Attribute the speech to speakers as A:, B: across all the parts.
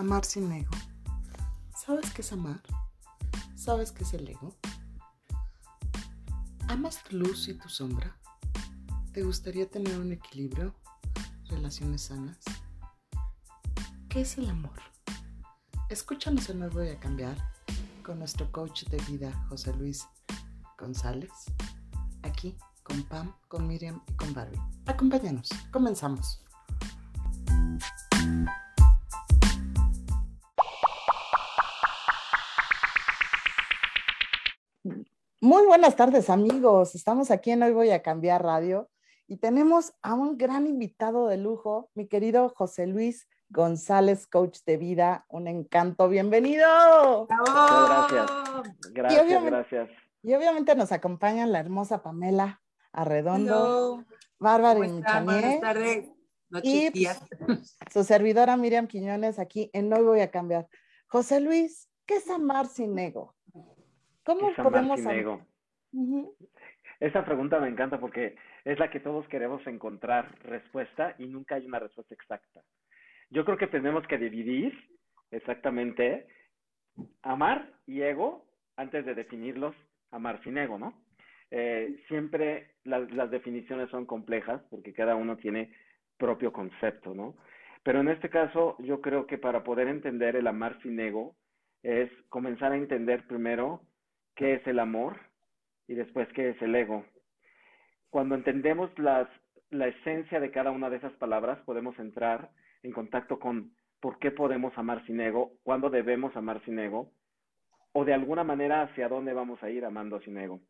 A: Amar sin ego. ¿Sabes qué es amar? ¿Sabes qué es el ego? ¿Amas tu luz y tu sombra? ¿Te gustaría tener un equilibrio? ¿Relaciones sanas? ¿Qué es el amor? Escúchanos en Hoy Voy a Cambiar con nuestro coach de vida, José Luis González, aquí con Pam, con Miriam y con Barbie. Acompáñanos, comenzamos. Muy buenas tardes amigos, estamos aquí en Hoy Voy a Cambiar Radio y tenemos a un gran invitado de lujo, mi querido José Luis González, coach de vida, un encanto, bienvenido.
B: Gracias, gracias, gracias.
A: Y obviamente nos acompaña la hermosa Pamela Arredondo, Bárbara y Buenas tardes. y pues, su servidora Miriam Quiñones aquí en Hoy Voy a Cambiar. José Luis, ¿qué es amar sin ego?
B: ¿Cómo podemos ego? Esa pregunta me encanta porque es la que todos queremos encontrar respuesta y nunca hay una respuesta exacta. Yo creo que tenemos que dividir exactamente amar y ego antes de definirlos, amar sin ego, ¿no? Eh, siempre las definiciones son complejas porque cada uno tiene propio concepto, ¿no? Pero en este caso yo creo que para poder entender el amar sin ego es comenzar a entender primero qué es el amor y después qué es el ego. Cuando entendemos las, la esencia de cada una de esas palabras, podemos entrar en contacto con por qué podemos amar sin ego, cuándo debemos amar sin ego, o de alguna manera hacia dónde vamos a ir amando sin ego.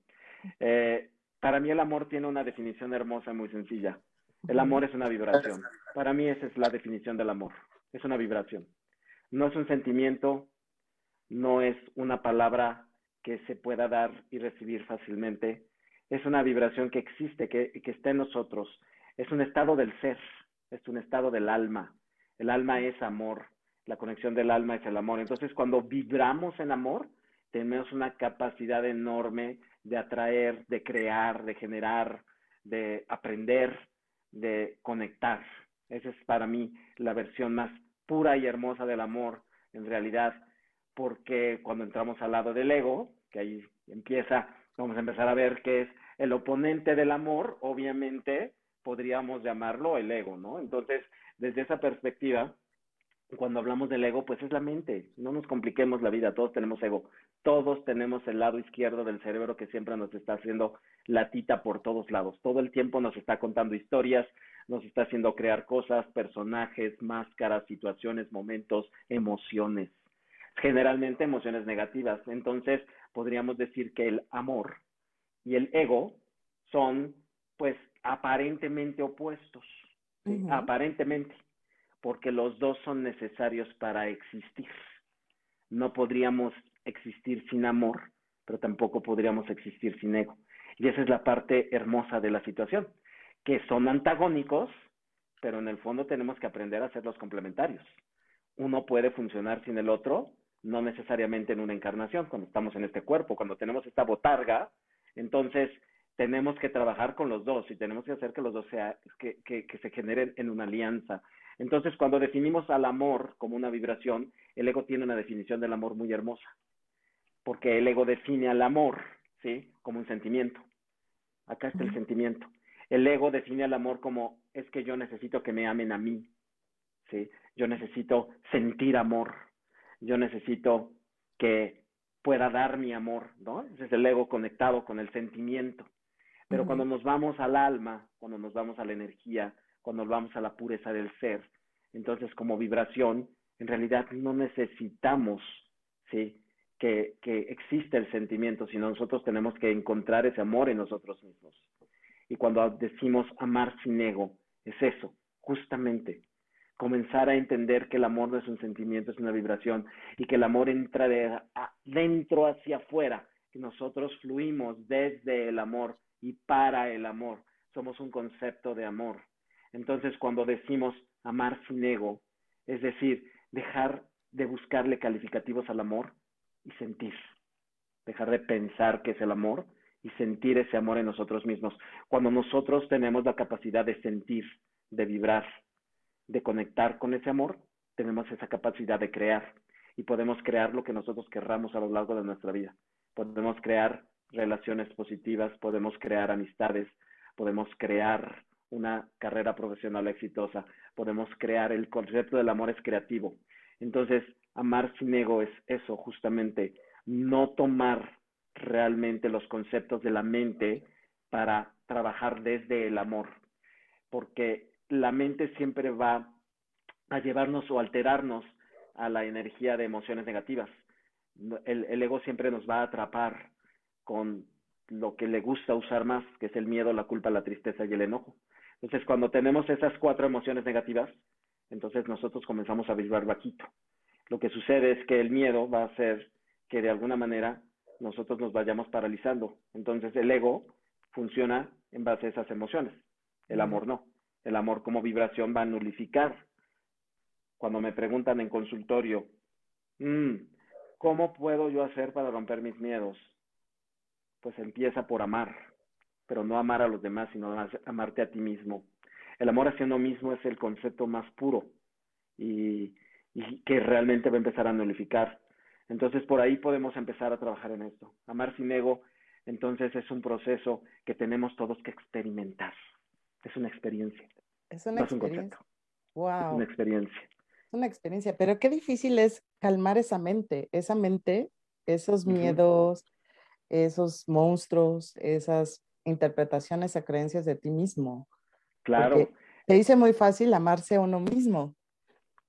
B: Eh, para mí el amor tiene una definición hermosa y muy sencilla. El amor es una vibración. Para mí esa es la definición del amor. Es una vibración. No es un sentimiento, no es una palabra que se pueda dar y recibir fácilmente. Es una vibración que existe, que, que está en nosotros. Es un estado del ser, es un estado del alma. El alma es amor, la conexión del alma es el amor. Entonces, cuando vibramos en amor, tenemos una capacidad enorme de atraer, de crear, de generar, de aprender, de conectar. Esa es para mí la versión más pura y hermosa del amor, en realidad porque cuando entramos al lado del ego, que ahí empieza, vamos a empezar a ver qué es el oponente del amor, obviamente podríamos llamarlo el ego, ¿no? Entonces, desde esa perspectiva, cuando hablamos del ego, pues es la mente, no nos compliquemos la vida, todos tenemos ego, todos tenemos el lado izquierdo del cerebro que siempre nos está haciendo latita por todos lados, todo el tiempo nos está contando historias, nos está haciendo crear cosas, personajes, máscaras, situaciones, momentos, emociones generalmente emociones negativas. Entonces, podríamos decir que el amor y el ego son, pues, aparentemente opuestos. Aparentemente, porque los dos son necesarios para existir. No podríamos existir sin amor, pero tampoco podríamos existir sin ego. Y esa es la parte hermosa de la situación, que son antagónicos, pero en el fondo tenemos que aprender a ser los complementarios. Uno puede funcionar sin el otro no necesariamente en una encarnación, cuando estamos en este cuerpo, cuando tenemos esta botarga, entonces tenemos que trabajar con los dos y tenemos que hacer que los dos sea, que, que, que se generen en una alianza. Entonces, cuando definimos al amor como una vibración, el ego tiene una definición del amor muy hermosa, porque el ego define al amor, ¿sí? Como un sentimiento. Acá está el sentimiento. El ego define al amor como es que yo necesito que me amen a mí, ¿sí? Yo necesito sentir amor, yo necesito que pueda dar mi amor, ¿no? Ese es el ego conectado con el sentimiento. Pero cuando nos vamos al alma, cuando nos vamos a la energía, cuando nos vamos a la pureza del ser, entonces como vibración, en realidad no necesitamos, ¿sí? Que, que exista el sentimiento, sino nosotros tenemos que encontrar ese amor en nosotros mismos. Y cuando decimos amar sin ego, es eso, justamente comenzar a entender que el amor no es un sentimiento, es una vibración y que el amor entra de dentro hacia afuera, que nosotros fluimos desde el amor y para el amor. Somos un concepto de amor. Entonces, cuando decimos amar sin ego, es decir, dejar de buscarle calificativos al amor y sentir, dejar de pensar que es el amor y sentir ese amor en nosotros mismos. Cuando nosotros tenemos la capacidad de sentir, de vibrar, de conectar con ese amor, tenemos esa capacidad de crear y podemos crear lo que nosotros querramos a lo largo de nuestra vida. Podemos crear relaciones positivas, podemos crear amistades, podemos crear una carrera profesional exitosa, podemos crear el concepto del amor es creativo. Entonces, amar sin ego es eso, justamente, no tomar realmente los conceptos de la mente para trabajar desde el amor, porque la mente siempre va a llevarnos o alterarnos a la energía de emociones negativas. El, el, ego siempre nos va a atrapar con lo que le gusta usar más, que es el miedo, la culpa, la tristeza y el enojo. Entonces, cuando tenemos esas cuatro emociones negativas, entonces nosotros comenzamos a vibrar bajito. Lo que sucede es que el miedo va a hacer que de alguna manera nosotros nos vayamos paralizando. Entonces, el ego funciona en base a esas emociones. El amor no. El amor como vibración va a nulificar cuando me preguntan en consultorio, mm, ¿cómo puedo yo hacer para romper mis miedos? Pues empieza por amar, pero no amar a los demás, sino amarte a ti mismo. El amor hacia uno mismo es el concepto más puro y, que realmente va a empezar a nulificar. Entonces por ahí podemos empezar a trabajar en esto. Amar sin ego, entonces es un proceso que tenemos todos que experimentar. Es una experiencia.
A: Es una experiencia. Wow.
B: Es una experiencia
A: una experiencia, pero qué difícil es calmar esa mente, esa mente, esos miedos, esos monstruos, esas interpretaciones a creencias de ti mismo.
B: Claro.
A: te dice muy fácil amarse a uno mismo,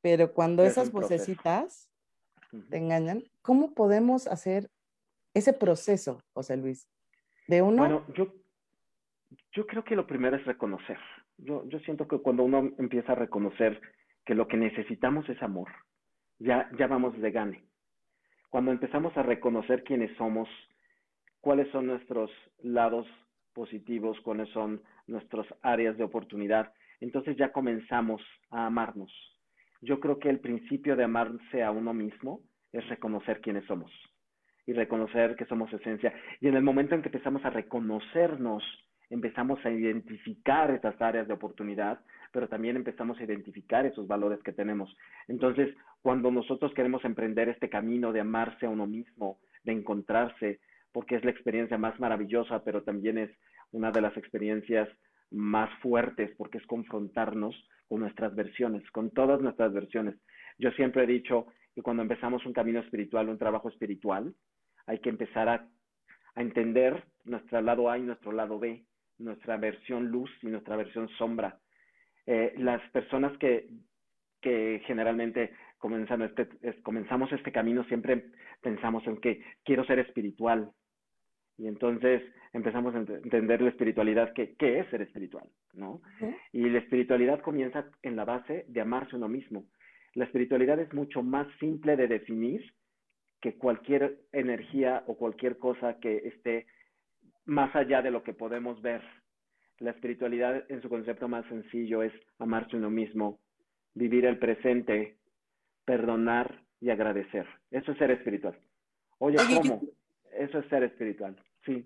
A: pero cuando esas vocecitas te engañan, ¿cómo podemos hacer ese proceso, José Luis? De uno.
B: Bueno, yo, yo creo que lo primero es reconocer. Yo, yo siento que cuando uno empieza a reconocer que lo que necesitamos es amor, ya, ya vamos de gane. Cuando empezamos a reconocer quiénes somos, cuáles son nuestros lados positivos, cuáles son nuestras áreas de oportunidad, entonces ya comenzamos a amarnos. Yo creo que el principio de amarse a uno mismo es reconocer quiénes somos y reconocer que somos esencia. Y en el momento en que empezamos a reconocernos, empezamos a identificar esas áreas de oportunidad, pero también empezamos a identificar esos valores que tenemos. Entonces, cuando nosotros queremos emprender este camino de amarse a uno mismo, de encontrarse, porque es la experiencia más maravillosa, pero también es una de las experiencias más fuertes, porque es confrontarnos con nuestras versiones, con todas nuestras versiones. Yo siempre he dicho que cuando empezamos un camino espiritual, un trabajo espiritual, hay que empezar a, a entender nuestro lado A y nuestro lado B, nuestra versión luz y nuestra versión sombra, eh, las personas que, que generalmente comenzan este, comenzamos este camino siempre pensamos en que quiero ser espiritual. Y entonces empezamos a entender la espiritualidad, que, ¿qué es ser espiritual? ¿no? Y la espiritualidad comienza en la base de amarse uno mismo. La espiritualidad es mucho más simple de definir que cualquier energía o cualquier cosa que esté más allá de lo que podemos ver. La espiritualidad en su concepto más sencillo es amarse uno mismo, vivir el presente, perdonar y agradecer. Eso es ser espiritual. Oye, ¿cómo? Eso es ser espiritual, sí.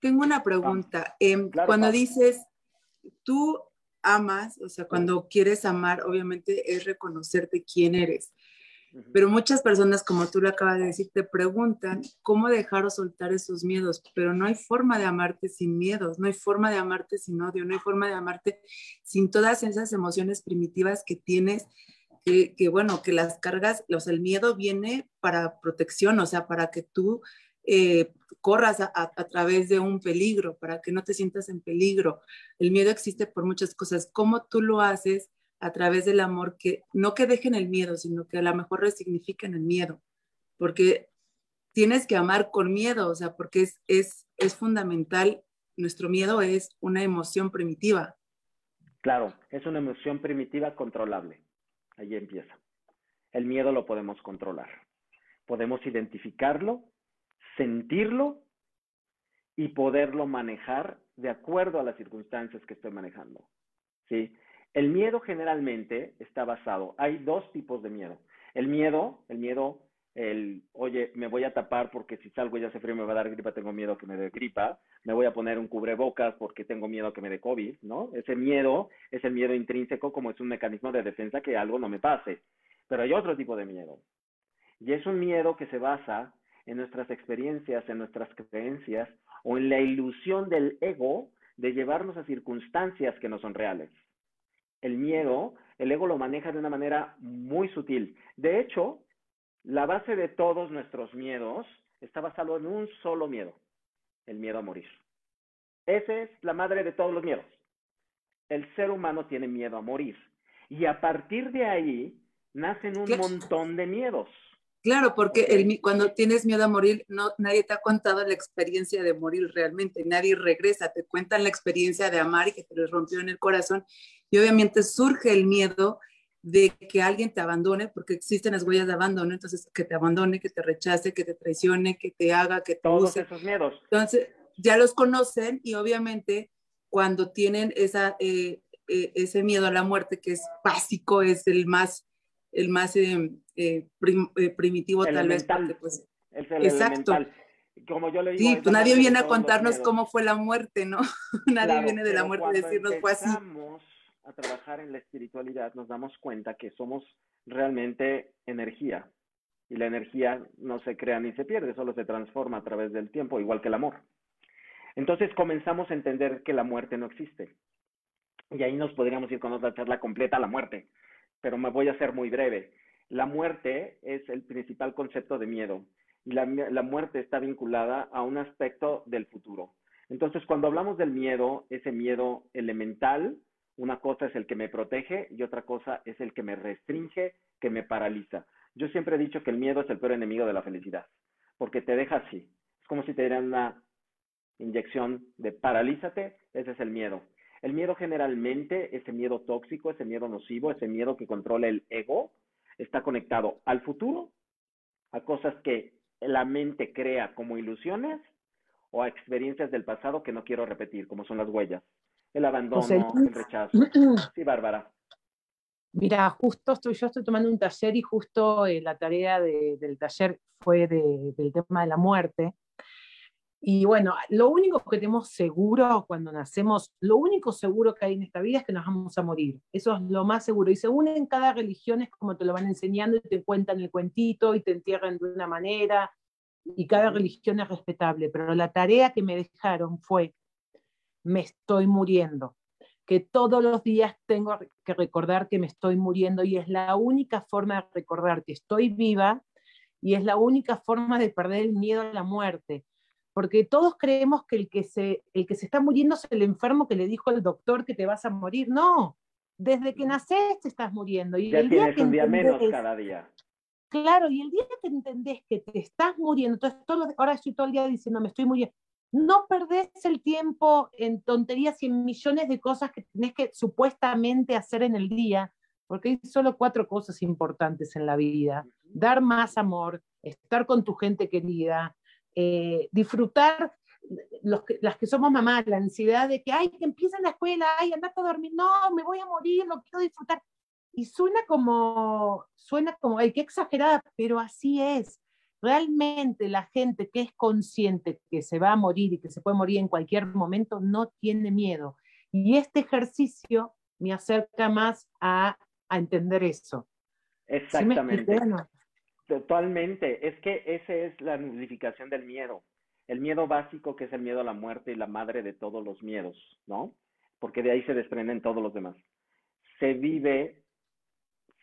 C: Tengo una pregunta. Em, cuando dices, tú amas, o sea, cuando quieres amar, obviamente es reconocerte quién eres. Pero muchas personas, como tú lo acabas de decir, te preguntan cómo dejar o soltar esos miedos, pero no hay forma de amarte sin miedos, no hay forma de amarte sin odio, no hay forma de amarte sin todas esas emociones primitivas que tienes, que, bueno, que las cargas, o sea, el miedo viene para protección, o sea, para que tú eh, corras a, a, través de un peligro, para que no te sientas en peligro. El miedo existe por muchas cosas. ¿Cómo tú lo haces? A través del amor, que no que dejen el miedo, sino que a lo mejor resignifiquen el miedo, porque tienes que amar con miedo, o sea, porque es, es, es fundamental, nuestro miedo es una emoción primitiva.
B: Claro, es una emoción primitiva controlable, ahí empieza. El miedo lo podemos controlar, podemos identificarlo, sentirlo y poderlo manejar de acuerdo a las circunstancias que estoy manejando. ¿sí? El miedo generalmente está basado, hay dos tipos de miedo. El miedo, el miedo, el, oye, me voy a tapar porque si salgo ya hace frío me va a dar gripa, tengo miedo que me dé gripa, me voy a poner un cubrebocas porque tengo miedo que me dé COVID, ¿no? Ese miedo es el miedo intrínseco como es un mecanismo de defensa que algo no me pase. Pero hay otro tipo de miedo. Y es un miedo que se basa en nuestras experiencias, en nuestras creencias o en la ilusión del ego de llevarnos a circunstancias que no son reales. El miedo, el ego lo maneja de una manera muy sutil. De hecho, la base de todos nuestros miedos está basado en un solo miedo, el miedo a morir. Esa es la madre de todos los miedos. El ser humano tiene miedo a morir. Y a partir de ahí nacen un montón de miedos.
C: Claro, porque el, cuando tienes miedo a morir, no, nadie te ha contado la experiencia de morir realmente, nadie regresa, te cuentan la experiencia de amar y que te les rompió en el corazón. Y obviamente surge el miedo de que alguien te abandone, porque existen las huellas de abandono, entonces que te abandone, que te rechace, que te traicione, que te haga, que te
B: Todos esos miedos.
C: Entonces, ya los conocen y obviamente cuando tienen esa, eh, eh, ese miedo a la muerte, que es básico, es el más, el más eh, primitivo tal vez. pues,
B: exacto. Como yo le
C: digo, sí, pues nadie viene a contarnos cómo fue la muerte, ¿no? nadie viene de la muerte a decirnos fue así
B: a trabajar en la espiritualidad, nos damos cuenta que somos realmente energía. Y la energía no se crea ni se pierde, solo se transforma a través del tiempo, igual que el amor. Entonces comenzamos a entender que la muerte no existe. Y ahí nos podríamos ir con otra charla completa a la muerte, pero me voy a hacer muy breve. La muerte es el principal concepto de miedo y la, la muerte está vinculada a un aspecto del futuro. Entonces, cuando hablamos del miedo, ese miedo elemental, una cosa es el que me protege y otra cosa es el que me restringe, que me paraliza. Yo siempre he dicho que el miedo es el peor enemigo de la felicidad, porque te deja así. Es como si te dieran una inyección de paralízate, ese es el miedo. El miedo generalmente, ese miedo tóxico, ese miedo nocivo, ese miedo que controla el ego, está conectado al futuro, a cosas que la mente crea como ilusiones o a experiencias del pasado que no quiero repetir, como son las huellas el abandono, el rechazo. Sí, Bárbara.
D: Mira, justo estoy, yo estoy tomando un taller y justo eh, la tarea del taller fue del tema de la muerte. Y bueno, lo único que tenemos seguro cuando nacemos, lo único seguro que hay en esta vida es que nos vamos a morir. Eso es lo más seguro. Y según en cada religión es como te lo van enseñando y te cuentan el cuentito y te entierran de una manera. Y cada religión es respetable. Pero la tarea que me dejaron fue me estoy muriendo, que todos los días tengo que recordar que me estoy muriendo y es la única forma de recordar que estoy viva y es la única forma de perder el miedo a la muerte. Porque todos creemos que el que se, el que se está muriendo es el enfermo que le dijo el doctor que te vas a morir. No, desde que naces te estás muriendo. Y
B: el día que un día menos cada día.
D: Claro, y el día que entendés que te estás muriendo, entonces todo, ahora estoy todo el día diciendo, me estoy muriendo, no perdés el tiempo en tonterías y en millones de cosas que tenés que supuestamente hacer en el día, porque hay solo cuatro cosas importantes en la vida. Dar más amor, estar con tu gente querida, eh, disfrutar los las que somos mamás, la ansiedad de que, ay, que empieza la escuela, ay, andate a dormir, no, me voy a morir, lo quiero disfrutar. Y suena como, suena como, ay, qué exagerada, pero así es realmente la gente que es consciente que se va a morir y que se puede morir en cualquier momento no tiene miedo. Y este ejercicio me acerca más a, entender eso.
B: Exactamente. Totalmente. Es que esa es la nulificación del miedo. El miedo básico que es el miedo a la muerte y la madre de todos los miedos, ¿no? Porque de ahí se desprenden todos los demás. Se vive,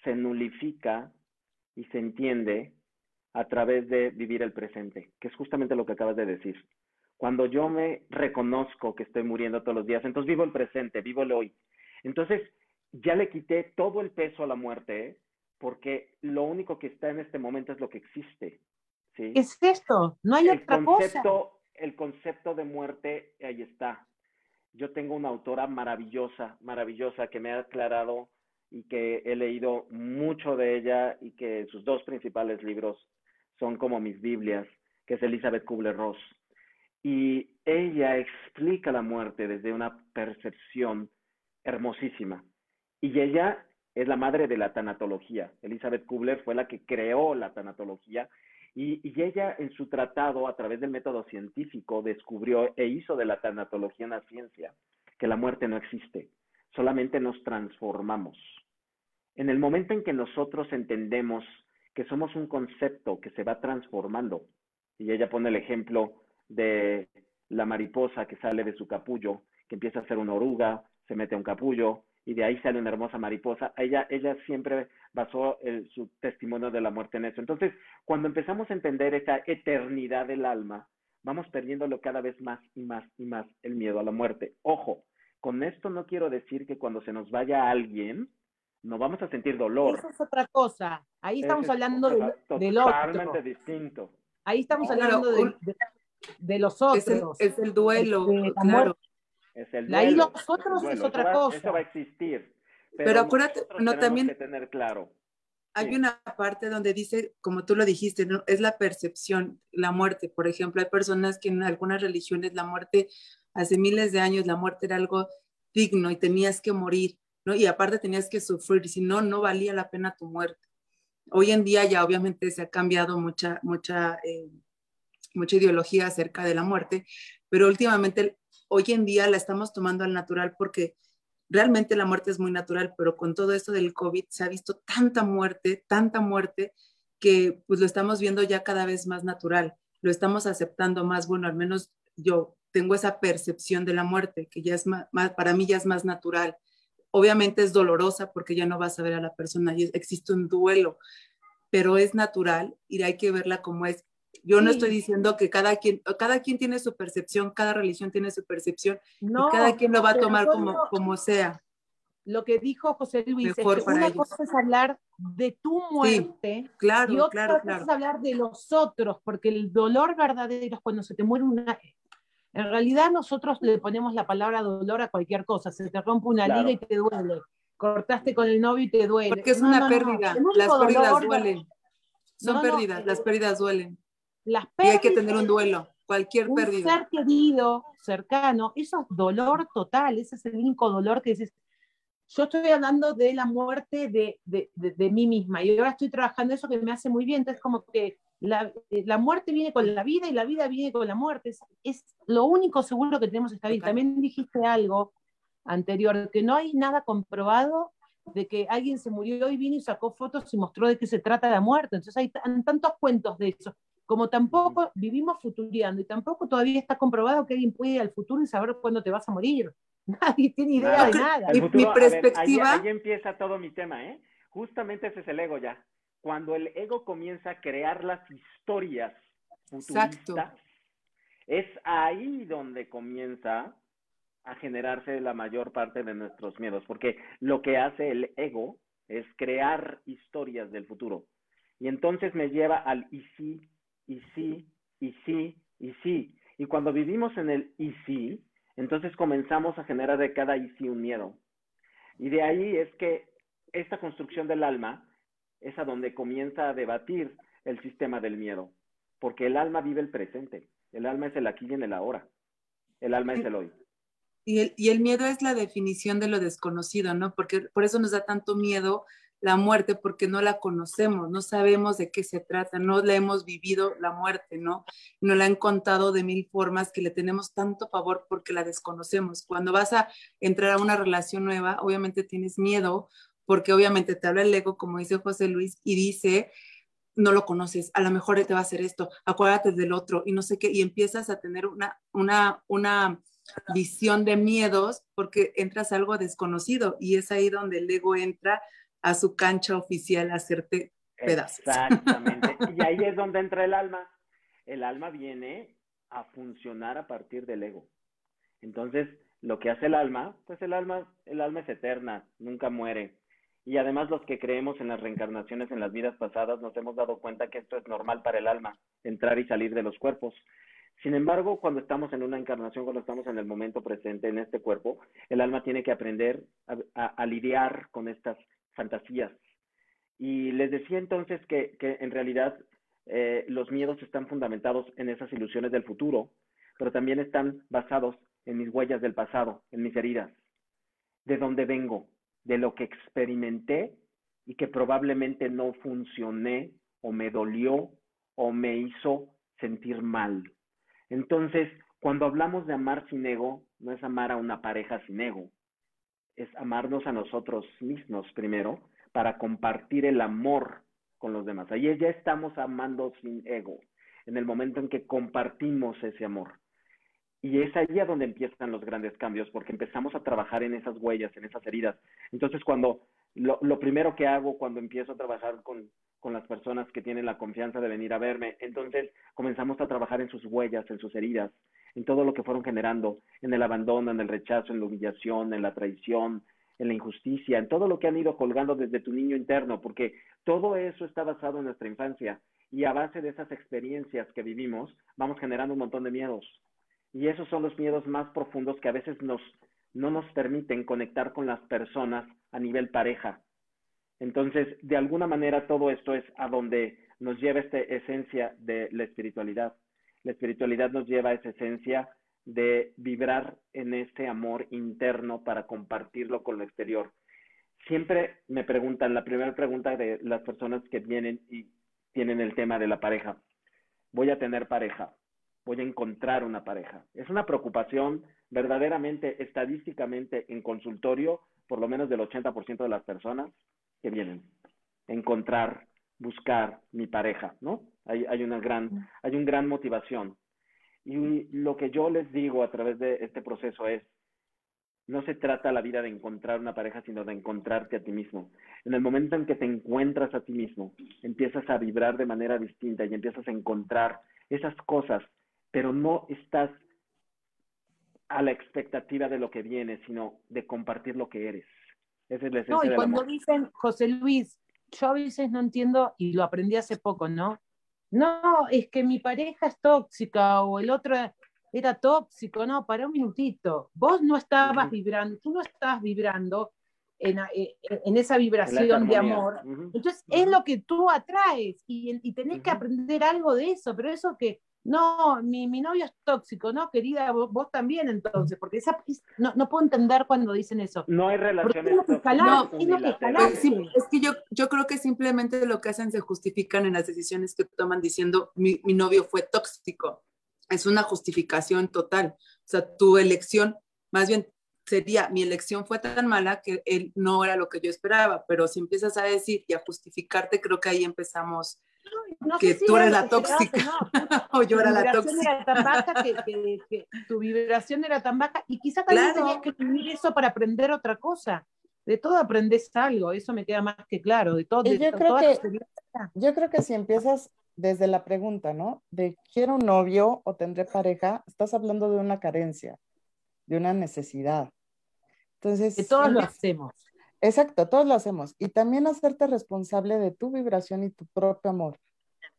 B: se nulifica y se entiende a través de vivir el presente, que es justamente lo que acabas de decir. Cuando yo me reconozco que estoy muriendo todos los días, entonces vivo el presente, vivo el hoy. Entonces, ya le quité todo el peso a la muerte, ¿eh? porque lo único que está en este momento es lo que existe. ¿sí?
D: Es esto, no hay otra
B: concepto,
D: cosa.
B: El concepto de muerte, ahí está. Yo tengo una autora maravillosa, maravillosa, que me ha aclarado y que he leído mucho de ella y que sus dos principales libros son como mis Biblias, que es Elizabeth Kubler-Ross. Y ella explica la muerte desde una percepción hermosísima. Y ella es la madre de la tanatología. Elizabeth Kubler fue la que creó la tanatología y, y, ella en su tratado, a través del método científico, descubrió e hizo de la tanatología una ciencia, que la muerte no existe, solamente nos transformamos. En el momento en que nosotros entendemos que somos un concepto que se va transformando, y ella pone el ejemplo de la mariposa que sale de su capullo, que empieza a ser una oruga, se mete a un capullo y de ahí sale una hermosa mariposa. Ella, ella siempre basó su testimonio de la muerte en eso. Entonces, cuando empezamos a entender esa eternidad del alma, vamos perdiéndolo cada vez más y más y más el miedo a la muerte. Ojo, con esto no quiero decir que cuando se nos vaya alguien, no vamos a sentir dolor.
D: Eso es otra cosa. Ahí estamos hablando de, del
B: otro. Totalmente distinto.
D: Ahí estamos hablando de, los otros.
C: Es el, duelo, claro.
B: Es el duelo. Ahí
D: los otros es, otra cosa.
B: Eso va a existir.
C: Pero, acuérdate, no también.
B: Que tener claro.
C: Hay una parte donde dice, como tú lo dijiste, ¿no? es la percepción, la muerte. Por ejemplo, hay personas que en algunas religiones la muerte, hace miles de años, la muerte era algo digno y tenías que morir, Y aparte tenías que sufrir, si no, no valía la pena tu muerte. Hoy en día ya obviamente se ha cambiado mucha, mucha, eh, mucha ideología acerca de la muerte, pero últimamente, hoy en día la estamos tomando al natural porque realmente la muerte es muy natural, pero con todo esto del COVID se ha visto tanta muerte, tanta muerte, que pues lo estamos viendo ya cada vez más natural, lo estamos aceptando más, bueno, al menos yo tengo esa percepción de la muerte, que ya es más, para mí ya es más natural. Obviamente es dolorosa porque ya no vas a ver a la persona y existe un duelo, pero es natural y hay que verla como es. Yo no estoy diciendo que cada quien, cada quien tiene su percepción, cada religión tiene su percepción y cada quien lo va a tomar como, como sea.
D: Lo que dijo José Luis es que una cosa es hablar de tu muerte
C: claro,
D: y otra
C: claro,
D: cosa es hablar de los otros, porque el dolor verdadero es cuando se te muere una... En realidad nosotros le ponemos la palabra dolor a cualquier cosa, se te rompe una liga y te duele, cortaste con el novio y te duele.
C: Porque es una pérdida, las pérdidas duelen. Son pérdidas, las pérdidas duelen y hay que tener un duelo, cualquier un pérdida.
D: ser querido, cercano, eso es dolor total, ese es el único dolor que dices. Yo estoy hablando de la muerte de, de, de, mí misma y ahora estoy trabajando eso que me hace muy bien. Entonces, como que la, eh, la, muerte viene con la vida y la vida viene con la muerte. Es, es lo único seguro que tenemos esta vida. También dijiste algo anterior, que no hay nada comprobado de que alguien se murió y vino y sacó fotos y mostró de qué se trata la muerte. Entonces hay tantos cuentos de eso como tampoco vivimos futuriando y tampoco todavía está comprobado que alguien puede ir al futuro y saber cuándo te vas a morir. Nadie tiene idea de nada.
B: mi perspectiva. ahí, empieza todo mi tema, ¿eh? Justamente ese es el ego ya. Cuando el ego comienza a crear las historias futuristas, es ahí donde comienza a generarse la mayor parte de nuestros miedos, porque lo que hace el ego es crear historias del futuro. Y entonces me lleva al y sí, y sí, y sí, y sí. Y cuando vivimos en el y sí, entonces comenzamos a generar de cada y sí un miedo. Y de ahí es que esta construcción del alma es a donde comienza a debatir el sistema del miedo, porque el alma vive el presente, el alma es el aquí y en el ahora, el alma es el hoy.
C: Y el, y el miedo es la definición de lo desconocido, ¿no? Porque por eso nos da tanto miedo la muerte porque no la conocemos, no sabemos de qué se trata, no la hemos vivido la muerte, ¿no? No la han contado de mil formas que le tenemos tanto favor porque la desconocemos. Cuando vas a entrar a una relación nueva, obviamente tienes miedo porque obviamente te habla el ego, como dice José Luis, y dice, no lo conoces, a lo mejor te va a hacer esto, acuérdate del otro y no sé qué, y empiezas a tener una, una, una visión de miedos porque entras a algo desconocido y es ahí donde el ego entra a su cancha oficial a hacerte pedazos.
B: Exactamente. y ahí es donde entra el alma. El alma viene a funcionar a partir del ego. Entonces, lo que hace el alma, pues el alma, el alma es eterna, nunca muere. Y además los que creemos en las reencarnaciones en las vidas pasadas nos hemos dado cuenta que esto es normal para el alma, entrar y salir de los cuerpos. Sin embargo, cuando estamos en una encarnación, cuando estamos en el momento presente en este cuerpo, el alma tiene que aprender a lidiar con estas fantasías. Y les decía entonces que, en realidad eh, los miedos están fundamentados en esas ilusiones del futuro, pero también están basados en mis huellas del pasado, en mis heridas, de dónde vengo, de lo que experimenté y que probablemente no funcioné o me dolió o me hizo sentir mal. Entonces, cuando hablamos de amar sin ego, no es amar a una pareja sin ego, es amarnos a nosotros mismos primero, para compartir el amor con los demás. Ahí ya estamos amando sin ego, en el momento en que compartimos ese amor. Y es ahí a donde empiezan los grandes cambios, porque empezamos a trabajar en esas huellas, en esas heridas. Entonces, cuando lo, lo primero que hago cuando empiezo a trabajar con, con las personas que tienen la confianza de venir a verme, entonces comenzamos a trabajar en sus huellas, en sus heridas, en todo lo que fueron generando, en el abandono, en el rechazo, en la humillación, en la traición, en la injusticia, en todo lo que han ido colgando desde tu niño interno, porque todo eso está basado en nuestra infancia y a base de esas experiencias que vivimos, vamos generando un montón de miedos. Y esos son los miedos más profundos que a veces nos, no nos permiten conectar con las personas a nivel pareja. Entonces, de alguna manera, todo esto es a donde nos lleva esta esencia de la espiritualidad. La espiritualidad nos lleva a esa esencia de vibrar en este amor interno para compartirlo con lo exterior. Siempre me preguntan, la primera pregunta de las personas que vienen y tienen el tema de la pareja, voy a tener pareja, voy a encontrar una pareja. Es una preocupación verdaderamente, estadísticamente en consultorio, por lo menos del 80% de las personas que vienen. Encontrar, buscar mi pareja, ¿no? Hay, hay una gran, hay una gran motivación. Y lo que yo les digo a través de este proceso es, no se trata la vida de encontrar una pareja, sino de encontrarte a ti mismo. En el momento en que te encuentras a ti mismo, empiezas a vibrar de manera distinta y empiezas a encontrar esas cosas, pero no estás a la expectativa de lo que viene, sino de compartir lo que eres.
D: Esa es la esencia no, y cuando dicen, José Luis, yo a veces no entiendo, y lo aprendí hace poco, ¿no? no, es que mi pareja es tóxica o el otro era tóxico, no, para un minutito. Vos no estabas vibrando, tú no estás vibrando en, eh, esa vibración de amor. Entonces es lo que tú atraes y, y tenés que aprender algo de eso, pero eso que, no, mi, mi novio es tóxico, ¿no? Querida, vos, también entonces, porque esa, no, no, puedo entender cuando dicen eso.
B: No hay relaciones
C: es, que yo, yo creo que simplemente lo que hacen se justifican en las decisiones que toman diciendo mi, mi novio fue tóxico. Es una justificación total. O sea, tu elección, más bien sería, mi elección fue tan mala que él no era lo que yo esperaba, pero si empiezas a decir y a justificarte, creo que ahí empezamos que tú eres la tóxica o yo era la tóxica.
D: Era tan baja que, tu vibración era tan baja y quizás también tenías que vivir eso para aprender otra cosa. De todo aprendes algo, eso me queda más que claro. De todo,
A: yo, creo que, yo creo que si empiezas desde la pregunta, ¿no? De quiero un novio o tendré pareja, estás hablando de una carencia, de una necesidad. Entonces,
D: que todos lo hacemos.
A: Exacto, todos lo hacemos. Y también hacerte responsable de tu vibración y tu propio amor.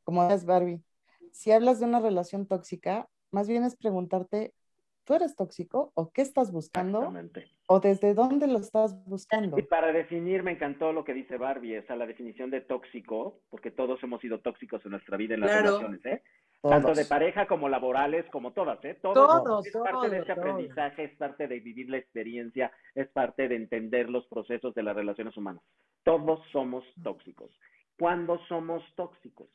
A: Como es Barbie, si hablas de una relación tóxica, más bien es preguntarte, ¿tú eres tóxico o qué estás buscando? ¿O desde dónde lo estás buscando?
B: Y para definir, me encantó lo que dice Barbie, esa la definición de tóxico, porque todos hemos sido tóxicos en nuestra vida en las relaciones, ¿eh? Tanto de pareja como laborales, como todas, ¿eh?
D: Todos,
B: es parte de ese aprendizaje, es parte de vivir la experiencia, es parte de entender los procesos de las relaciones humanas. Todos somos tóxicos. ¿Cuándo somos tóxicos?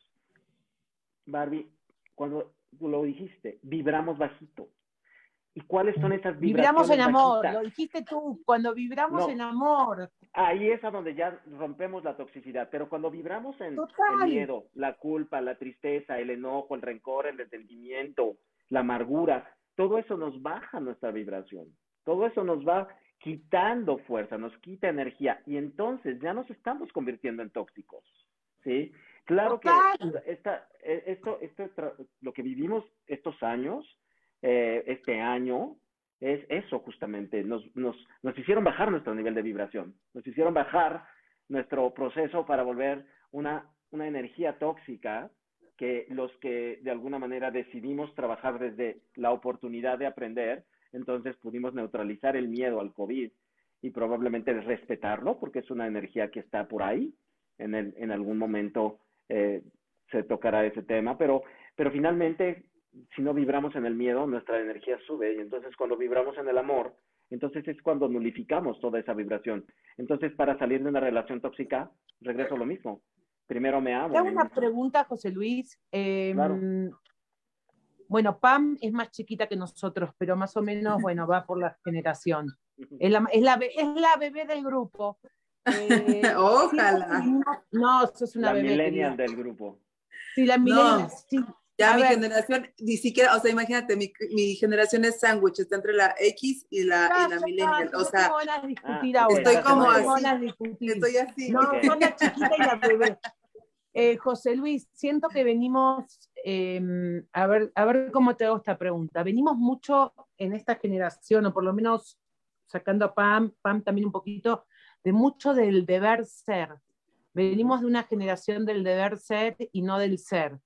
B: Barbie, cuando tú lo dijiste, vibramos bajito. ¿Y cuáles son esas
D: vibraciones? Vibramos en amor, lo dijiste tú, cuando vibramos en amor.
B: Ahí es a donde ya rompemos la toxicidad, pero cuando vibramos en el miedo, la culpa, la tristeza, el enojo, el rencor, el resentimiento, la amargura, todo eso nos baja nuestra vibración. Todo eso nos va quitando fuerza, nos quita energía y entonces ya nos estamos convirtiendo en tóxicos. ¿Sí? Claro que esta, esto, esto, lo que vivimos estos años eh, este año es eso justamente, nos, nos, nos hicieron bajar nuestro nivel de vibración, nos hicieron bajar nuestro proceso para volver una, una energía tóxica que los que de alguna manera decidimos trabajar desde la oportunidad de aprender, entonces pudimos neutralizar el miedo al COVID y probablemente respetarlo porque es una energía que está por ahí. En, el, en algún momento eh, se tocará ese tema, pero, pero finalmente si no vibramos en el miedo, nuestra energía sube y entonces cuando vibramos en el amor, entonces es cuando nulificamos toda esa vibración. Entonces, para salir de una relación tóxica, regreso a lo mismo. Primero me amo.
D: Tengo una pregunta, José Luis. Em, bueno, Pam es más chiquita que nosotros, pero más o menos, bueno, va por la generación. Es la, es la, es la bebé del grupo.
C: Eh, Ojalá.
D: No, eso es una
B: la millennial del grupo.
D: Sí, la millennial.
C: Ya mi generación, ni siquiera, o sea, imagínate, mi, mi generación es sándwich, está entre la X y la, y la millennial. o sea, estoy como así. Estoy así.
D: No, son la chiquita y la bebé. Eh, José Luis, siento que venimos, em, a, ver, a ver cómo te hago esta pregunta. Venimos mucho en esta generación, o por lo menos sacando a Pam, Pam también un poquito, de mucho del deber ser. Venimos de una generación del deber ser y no del ser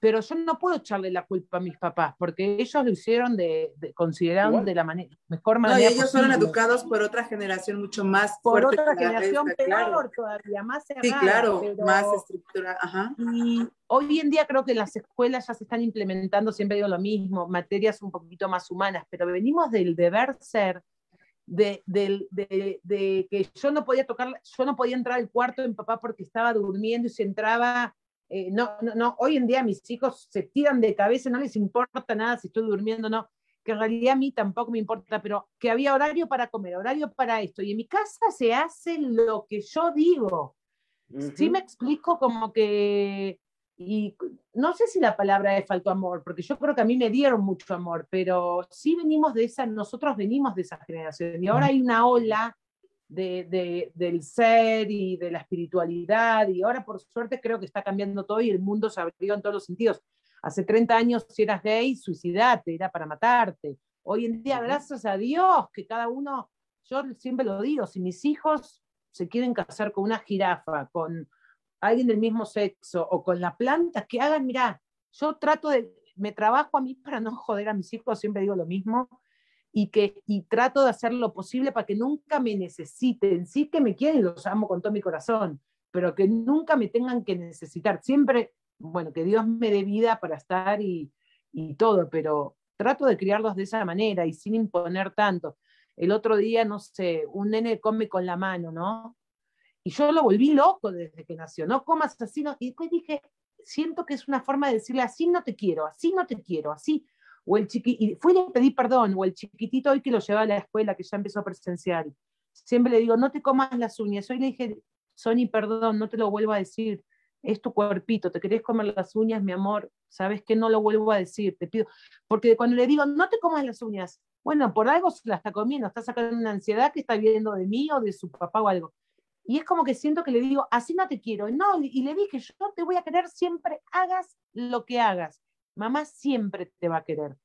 D: pero yo no puedo echarle la culpa a mis papás, porque ellos lo hicieron de, de consideraron de la mejor manera.
C: No, ellos fueron educados por otra generación mucho más
D: por otra generación peor todavía, más cerrada.
C: Sí, claro, más estructurada.
D: Y hoy en día creo que las escuelas ya se están implementando, siempre digo lo mismo, materias un poquito más humanas, pero venimos del deber ser. De, de, de, que yo no podía tocar, yo no podía entrar al cuarto de mi papá porque estaba durmiendo y si entraba eh, no, no, no, hoy en día mis hijos se tiran de cabeza, no les importa nada si estoy durmiendo o no, que en realidad a mí tampoco me importa, pero que había horario para comer, horario para esto, y en mi casa se hace lo que yo digo. Sí me explico como que, y no sé si la palabra es falto amor, porque yo creo que a mí me dieron mucho amor, pero sí venimos de esa, nosotros venimos de esa generación, y ahora hay una ola de, del ser y de la espiritualidad. Y ahora, por suerte, creo que está cambiando todo y el mundo se abrió en todos los sentidos. Hace 30 años, si eras gay, suicidate, era para matarte. Hoy en día, gracias a Dios, que cada uno, yo siempre lo digo, si mis hijos se quieren casar con una jirafa, con alguien del mismo sexo o con la planta, que hagan, mira, yo trato de, me trabajo a mí para no joder a mis hijos, siempre digo lo mismo, y, que, y trato de hacer lo posible para que nunca me necesiten. Sí que me quieren los amo con todo mi corazón, pero que nunca me tengan que necesitar. Siempre, bueno, que Dios me dé vida para estar y, y todo, pero trato de criarlos de esa manera y sin imponer tanto. El otro día, no sé, un nene come con la mano, ¿no? Y yo lo volví loco desde que nació, no comas así, no. y después dije, siento que es una forma de decirle, así no te quiero, así no te quiero, así, o el chiqui, y fui y le pedí perdón, o el chiquitito hoy que lo lleva a la escuela, que ya empezó a presenciar, siempre le digo, no te comas las uñas, hoy le dije, Sony, perdón, no te lo vuelvo a decir, es tu cuerpito, te querés comer las uñas, mi amor, sabes que no lo vuelvo a decir, te pido, porque cuando le digo, no te comas las uñas, bueno, por algo se la está comiendo, está sacando una ansiedad que está viendo de mí o de su papá o algo. Y es como que siento que le digo, así no te quiero. No, y le dije, yo te voy a querer siempre, hagas lo que hagas mamá siempre te va a querer.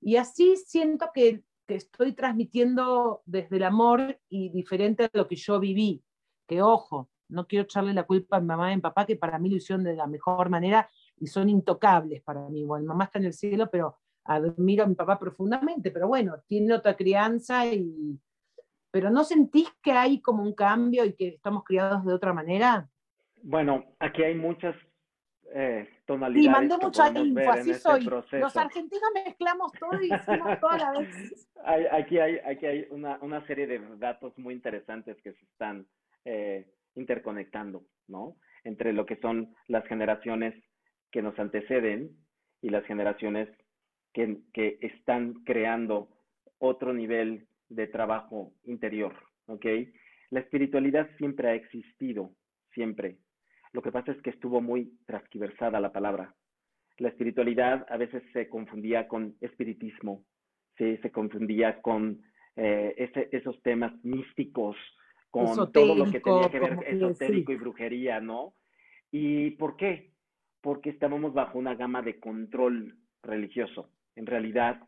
D: Y así siento que, estoy transmitiendo desde el amor y diferente a lo que yo viví. Que ojo, no quiero echarle la culpa a mamá y a papá, que para mí lo hicieron de la mejor manera y son intocables para mí. Bueno, mamá está en el cielo, pero admiro a mi papá profundamente, pero bueno, tiene otra crianza y... Pero ¿no sentís que hay como un cambio y que estamos criados de otra manera?
B: Bueno, aquí hay muchas eh, tonalidades.
D: Y mandé mucha info, así este soy. Los argentinos mezclamos todo y hicimos toda la vez.
B: aquí hay, aquí hay una, una, serie de datos muy interesantes que se están eh, interconectando, ¿no? Entre lo que son las generaciones que nos anteceden y las generaciones que, que están creando otro nivel de trabajo interior, ¿ok? La espiritualidad siempre ha existido, siempre, lo que pasa es que estuvo muy transquiversada la palabra. La espiritualidad a veces se confundía con espiritismo, ¿sí? se confundía con eh, esos temas místicos, con todo lo que tenía que ver esotérico y brujería, ¿no? ¿Y por qué? Porque estábamos bajo una gama de control religioso. En realidad,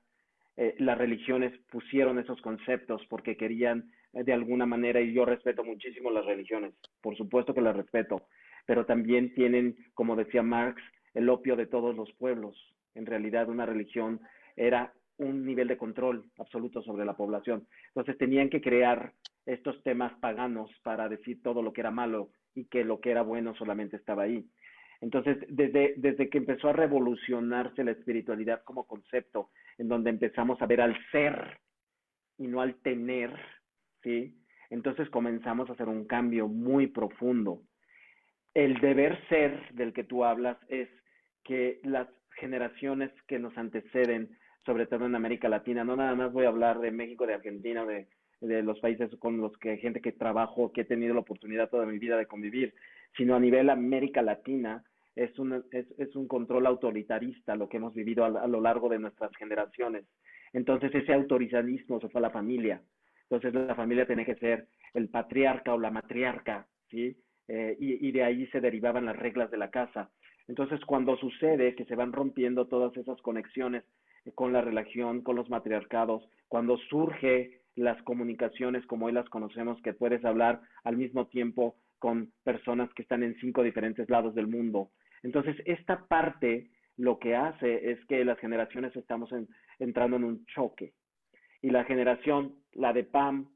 B: eh, las religiones pusieron esos conceptos porque querían eh, de alguna manera, y yo respeto muchísimo las religiones, por supuesto que las respeto, pero también tienen, como decía Marx, el opio de todos los pueblos. En realidad, una religión era un nivel de control absoluto sobre la población. Entonces tenían que crear estos temas paganos para decir todo lo que era malo y que lo que era bueno solamente estaba ahí. Entonces, desde, desde que empezó a revolucionarse la espiritualidad como concepto, en donde empezamos a ver al ser y no al tener, ¿sí? Entonces comenzamos a hacer un cambio muy profundo el deber ser del que tú hablas es que las generaciones que nos anteceden, sobre todo en América Latina, no nada más voy a hablar de México, de Argentina, de, de los países con los que gente que trabajo, que he tenido la oportunidad toda mi vida de convivir, sino a nivel América Latina, es un, es, es un control autoritarista lo que hemos vivido a, lo largo de nuestras generaciones. Entonces ese autoritarismo se fue a la familia. Entonces la familia tiene que ser el patriarca o la matriarca, ¿sí? Eh, y, y de ahí se derivaban las reglas de la casa. Entonces cuando sucede que se van rompiendo todas esas conexiones con la religión, con los matriarcados, cuando surge las comunicaciones como hoy las conocemos, que puedes hablar al mismo tiempo con personas que están en cinco diferentes lados del mundo. Entonces, esta parte lo que hace es que las generaciones estamos entrando en un choque. Y la generación, la de Pam,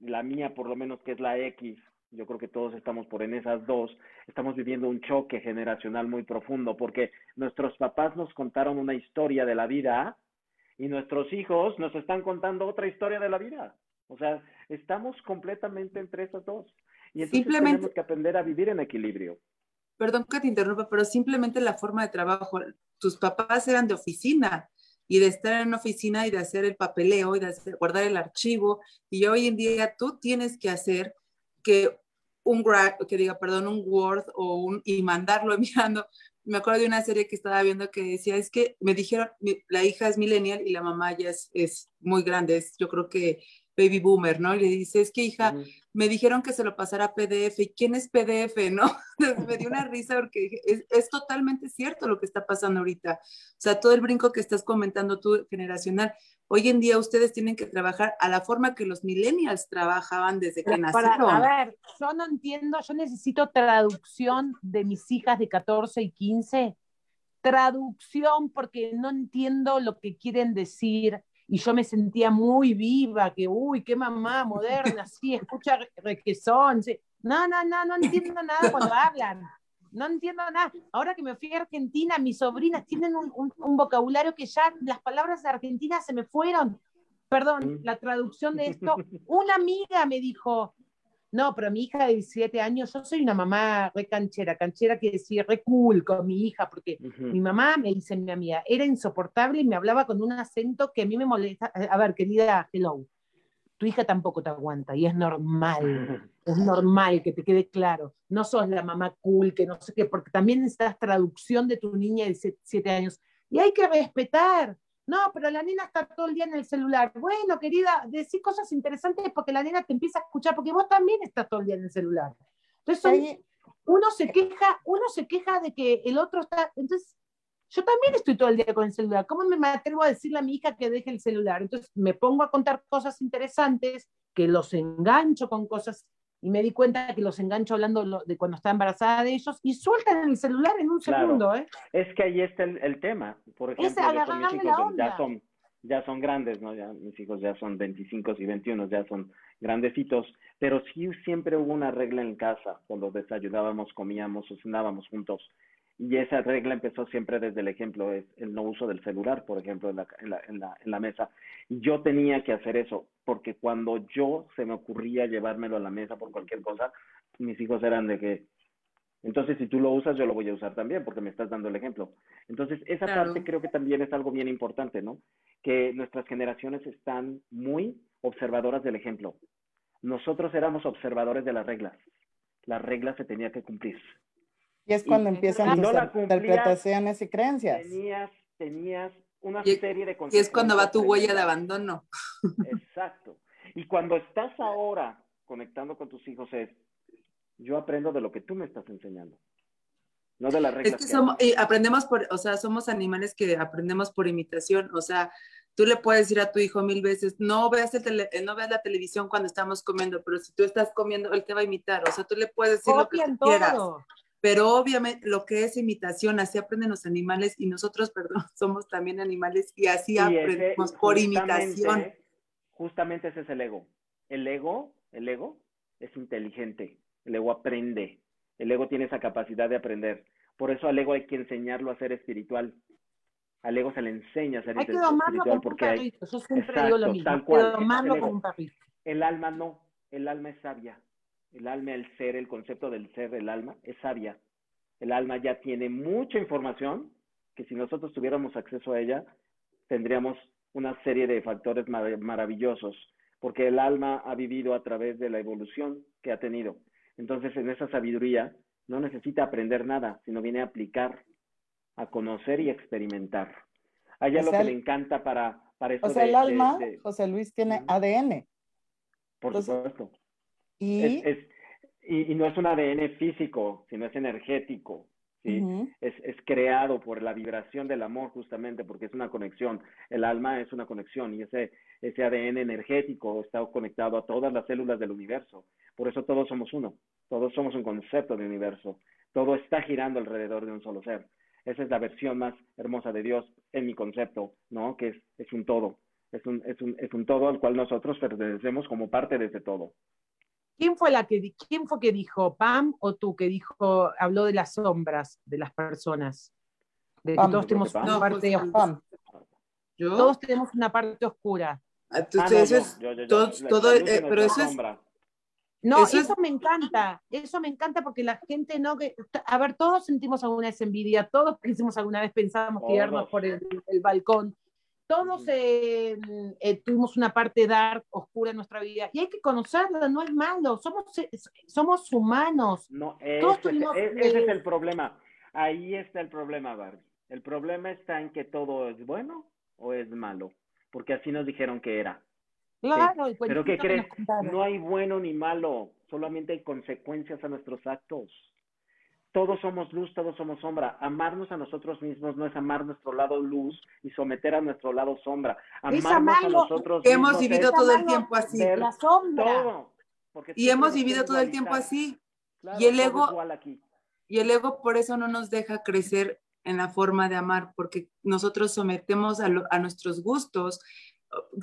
B: la mía por lo menos que es la X, yo creo que todos estamos por en esas dos, estamos viviendo un choque generacional muy profundo porque nuestros papás nos contaron una historia de la vida y nuestros hijos nos están contando otra historia de la vida. O sea, estamos completamente entre esas dos. Y entonces tenemos que aprender a vivir en equilibrio.
C: Perdón que te interrumpa, pero simplemente la forma de trabajo. Tus papás eran de oficina y de estar en oficina y de hacer el papeleo y de guardar el archivo. Y hoy en día tú tienes que hacer que un que diga, perdón, un Word o un, y mandarlo enviando. Me acuerdo de una serie que estaba viendo que decía, es que me dijeron, la hija es millennial y la mamá ya es, es muy grande, es, yo creo que baby boomer, ¿no? Y le dice, es que hija, me dijeron que se lo pasara a PDF. ¿Y quién es PDF, no? me dio una risa porque es, es, totalmente cierto lo que está pasando ahorita. O sea, todo el brinco que estás comentando tú, generacional. Hoy en día ustedes tienen que trabajar a la forma que los millennials trabajaban desde que nacieron.
D: a ver, yo no entiendo, yo necesito traducción de mis hijas de 14 y 15. Traducción porque no entiendo lo que quieren decir y yo me sentía muy viva, que uy, qué mamá moderna, sí, escucha requesón. Sí. No, no, no, no entiendo nada cuando hablan. No entiendo nada. Ahora que me fui a Argentina, mis sobrinas tienen un, un, vocabulario que ya las palabras de Argentina se me fueron. Perdón, la traducción de esto. Una amiga me dijo, no, pero mi hija de 17 años, yo soy una mamá re canchera, canchera que decir re cool con mi hija, porque mi mamá, me dice mi amiga, era insoportable y me hablaba con un acento que a mí me molesta. A ver, querida, hello, tu hija tampoco te aguanta y es normal, es normal que te quede claro. No sos la mamá cool, que no sé qué, porque también necesitas traducción de tu niña de 17 años. Y hay que respetar, no, pero la nena está todo el día en el celular. Bueno, querida, decís cosas interesantes porque la nena te empieza a escuchar, porque vos también estás todo el día en el celular. Entonces, uno se queja, uno se queja de que el otro está. Entonces, yo también estoy todo el día con el celular. ¿Cómo me atrevo a decirle a mi hija que deje el celular? Entonces, me pongo a contar cosas interesantes, que los engancho con cosas y me di cuenta que los engancho hablando de cuando está embarazada de ellos y sueltan el celular en un segundo. ¿eh?
B: Es que ahí está el, tema. Por ejemplo, mis hijos ya son, ya son grandes, ¿no? Ya, mis hijos ya son 25 y 21, ya son grandecitos, pero sí siempre hubo una regla en casa, cuando desayunábamos, comíamos o cenábamos juntos. Y esa regla empezó siempre desde el ejemplo, es el no uso del celular, por ejemplo, en la, en la, en la, en la mesa. Y yo tenía que hacer eso, porque cuando yo se me ocurría llevármelo a la mesa por cualquier cosa, mis hijos eran de que, entonces si tú lo usas, yo lo voy a usar también, porque me estás dando el ejemplo. Entonces, esa parte creo que también es algo bien importante, ¿no? Que nuestras generaciones están muy observadoras del ejemplo. Nosotros éramos observadores de las reglas. Las reglas se tenían que cumplir.
A: Y es cuando empiezan tus interpretaciones y creencias.
B: Tenías, tenías una serie de
C: Y es cuando va tu huella de abandono.
B: Exacto. Y cuando estás ahora conectando con tus hijos es, yo aprendo de lo que tú me estás enseñando. No de las reglas.
C: Es que, somos, y aprendemos por, o sea, somos animales que aprendemos por imitación. O sea, tú le puedes decir a tu hijo mil veces, no veas, el no veas la televisión cuando estamos comiendo, pero si tú estás comiendo, él te va a imitar. O sea, tú le puedes decir lo que quieras pero obviamente lo que es imitación, así aprenden los animales y nosotros, perdón, somos también animales y así aprendemos por imitación.
B: Justamente ese es el ego. El ego, el ego es inteligente, el ego aprende, el ego tiene esa capacidad de aprender. Por eso al ego hay que enseñarlo a ser espiritual. Al ego se le enseña a ser hay que espiritual porque hay... Yo siempre digo lo mismo. Tal cual, un El alma no, el alma es sabia el alma, el ser, el concepto del ser, el alma, es sabia. El alma ya tiene mucha información que si nosotros tuviéramos acceso a ella, tendríamos una serie de factores maravillosos. porque el alma ha vivido a través de la evolución que ha tenido. Entonces, en esa sabiduría no necesita aprender nada, sino viene a aplicar, a conocer y experimentar. Hay algo que le encanta para, para
A: O sea, el alma, José Luis, tiene ADN.
B: Por supuesto. ¿Y? y, no es un ADN físico, sino es energético. ¿sí? es, es, creado por la vibración del amor justamente porque es una conexión. El alma es una conexión y ese, ese ADN energético está conectado a todas las células del universo. Por eso todos somos uno, todos somos un concepto de universo. Todo está girando alrededor de un solo ser. Esa es la versión más hermosa de Dios en mi concepto, ¿no? Que es, es un todo. Es un, es, un, es un todo al cual nosotros pertenecemos como parte de ese todo.
D: ¿Quién fue la que quién fue que dijo Pam o tú que dijo habló de las sombras de las personas? De que todos tenemos una parte Pam. Todos tenemos una parte oscura.
C: Entonces, todo, pero eso es
D: no, eso, me encanta, eso me encanta porque la gente no, que, a ver, todos sentimos alguna vez envidia, todos hicimos alguna vez, pensábamos tirarnos por el, balcón, todos eh, eh, tuvimos una parte dark, oscura en nuestra vida y hay que conocerla, no es malo, somos, somos humanos.
B: No, ese, ese es el problema, ahí está el problema, Barbie. El problema está en que todo es bueno o es malo, porque así nos dijeron que era.
D: Claro,
B: pero ¿qué crees? No hay bueno ni malo, solamente hay consecuencias a nuestros actos. Todos somos luz, todos somos sombra. Amarnos a nosotros mismos no es amar nuestro lado luz y someter a nuestro lado sombra. Amarnos a nosotros
C: hemos vivido todo el tiempo así.
D: La sombra.
C: y hemos vivido todo el tiempo así. y el ego y el ego por eso no nos deja crecer en la forma de amar, porque nosotros sometemos a, a nuestros gustos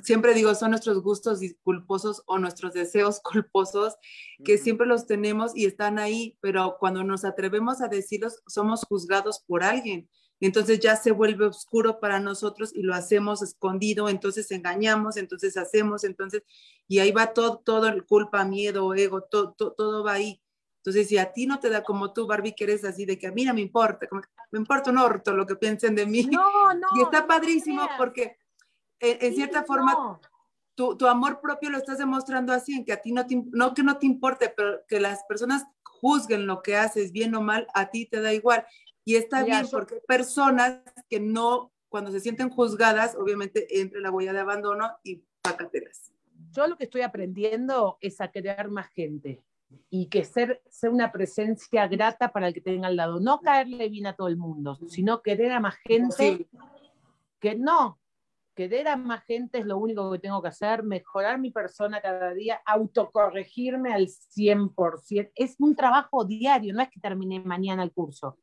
C: siempre digo, son nuestros gustos culposos o nuestros deseos culposos, que siempre los tenemos y están ahí, pero cuando nos atrevemos a decirlos, somos juzgados por alguien. Entonces ya se vuelve oscuro para nosotros y lo hacemos escondido, entonces engañamos, entonces hacemos, entonces, y ahí va todo, todo el culpa, miedo, ego, todo, todo, va ahí. Entonces, si a ti no te da como tú, Barbie, que eres así de que a mí no me importa, me importa un orto lo que piensen de mí.
D: No, no.
C: Y está padrísimo porque en, cierta forma, tu, tu, amor propio lo estás demostrando así, en que a ti no, te, no que no te importe, pero que las personas juzguen lo que haces, bien o mal, a ti te da igual. Y está bien, porque personas que no, cuando se sienten juzgadas, obviamente entra la huella de abandono y pácatelas.
D: Yo lo que estoy aprendiendo es a crear más gente y que ser, ser una presencia grata para el que tenga al lado. No caerle bien a todo el mundo, sino querer a más gente que no, querer a más gente es lo único que tengo que hacer, mejorar mi persona cada día, autocorregirme al 100%. Es un trabajo diario, no es que termine mañana el curso.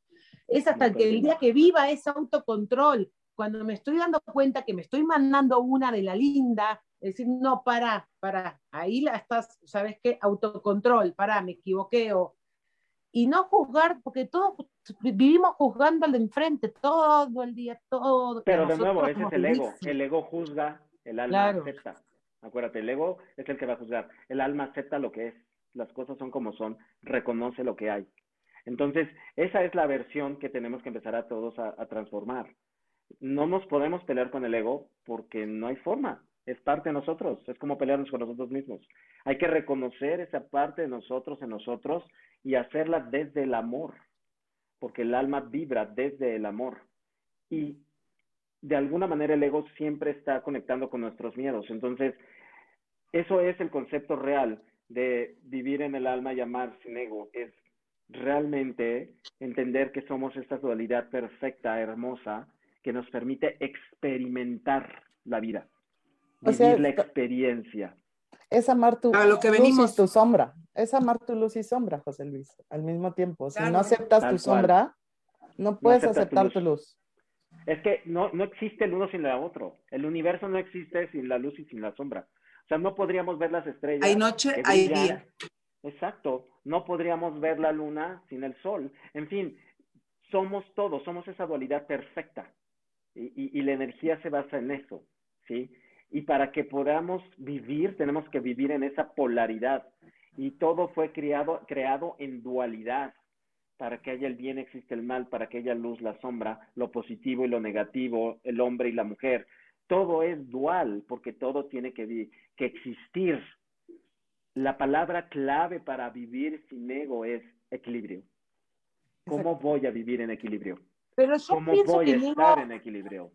D: Es hasta que el día que viva ese autocontrol, cuando me estoy dando cuenta que me estoy mandando una de la linda, decir, no, para, para, ahí estás, ¿sabes qué? Autocontrol, para, me equivoqué y no juzgar, porque todos vivimos juzgando al de enfrente todo el día, todo.
B: Pero de nuevo, ese es el ego. El ego juzga, el alma acepta. Acuérdate, el ego es el que va a juzgar. El alma acepta lo que es. Las cosas son como son, reconoce lo que hay. Entonces, esa es la versión que tenemos que empezar a todos a, a transformar. No nos podemos pelear con el ego porque no hay forma es parte de nosotros, es como pelearnos con nosotros mismos. Hay que reconocer esa parte de nosotros en nosotros y hacerla desde el amor, porque el alma vibra desde el amor. Y de alguna manera el ego siempre está conectando con nuestros miedos. Entonces, eso es el concepto real de vivir en el alma y amar sin ego, es realmente entender que somos esta dualidad perfecta, hermosa, que nos permite experimentar la vida vivir la experiencia.
A: Es amar tu lo que venimos. tu sombra. Es amar tu luz y sombra, José Luis, al mismo tiempo. Si no aceptas tu sombra, no puedes aceptar tu luz.
B: Es que no, no existe el uno sin el otro. El universo no existe sin la luz y sin la sombra. O sea, no podríamos ver las estrellas.
C: Hay noche, hay día.
B: Exacto. No podríamos ver la luna sin el sol. En fin, somos todos, somos esa dualidad perfecta. Y, y, y la energía se basa en eso, ¿sí? Y para que podamos vivir, tenemos que vivir en esa polaridad. Y todo fue creado, creado en dualidad. Para que haya el bien existe el mal, para que haya luz, la sombra, lo positivo y lo negativo, el hombre y la mujer. todo es dual, porque todo tiene que, que existir. La palabra clave para vivir sin ego es equilibrio. ¿Cómo voy a vivir en equilibrio?
D: Pero yo
B: ¿Cómo voy a estar en equilibrio?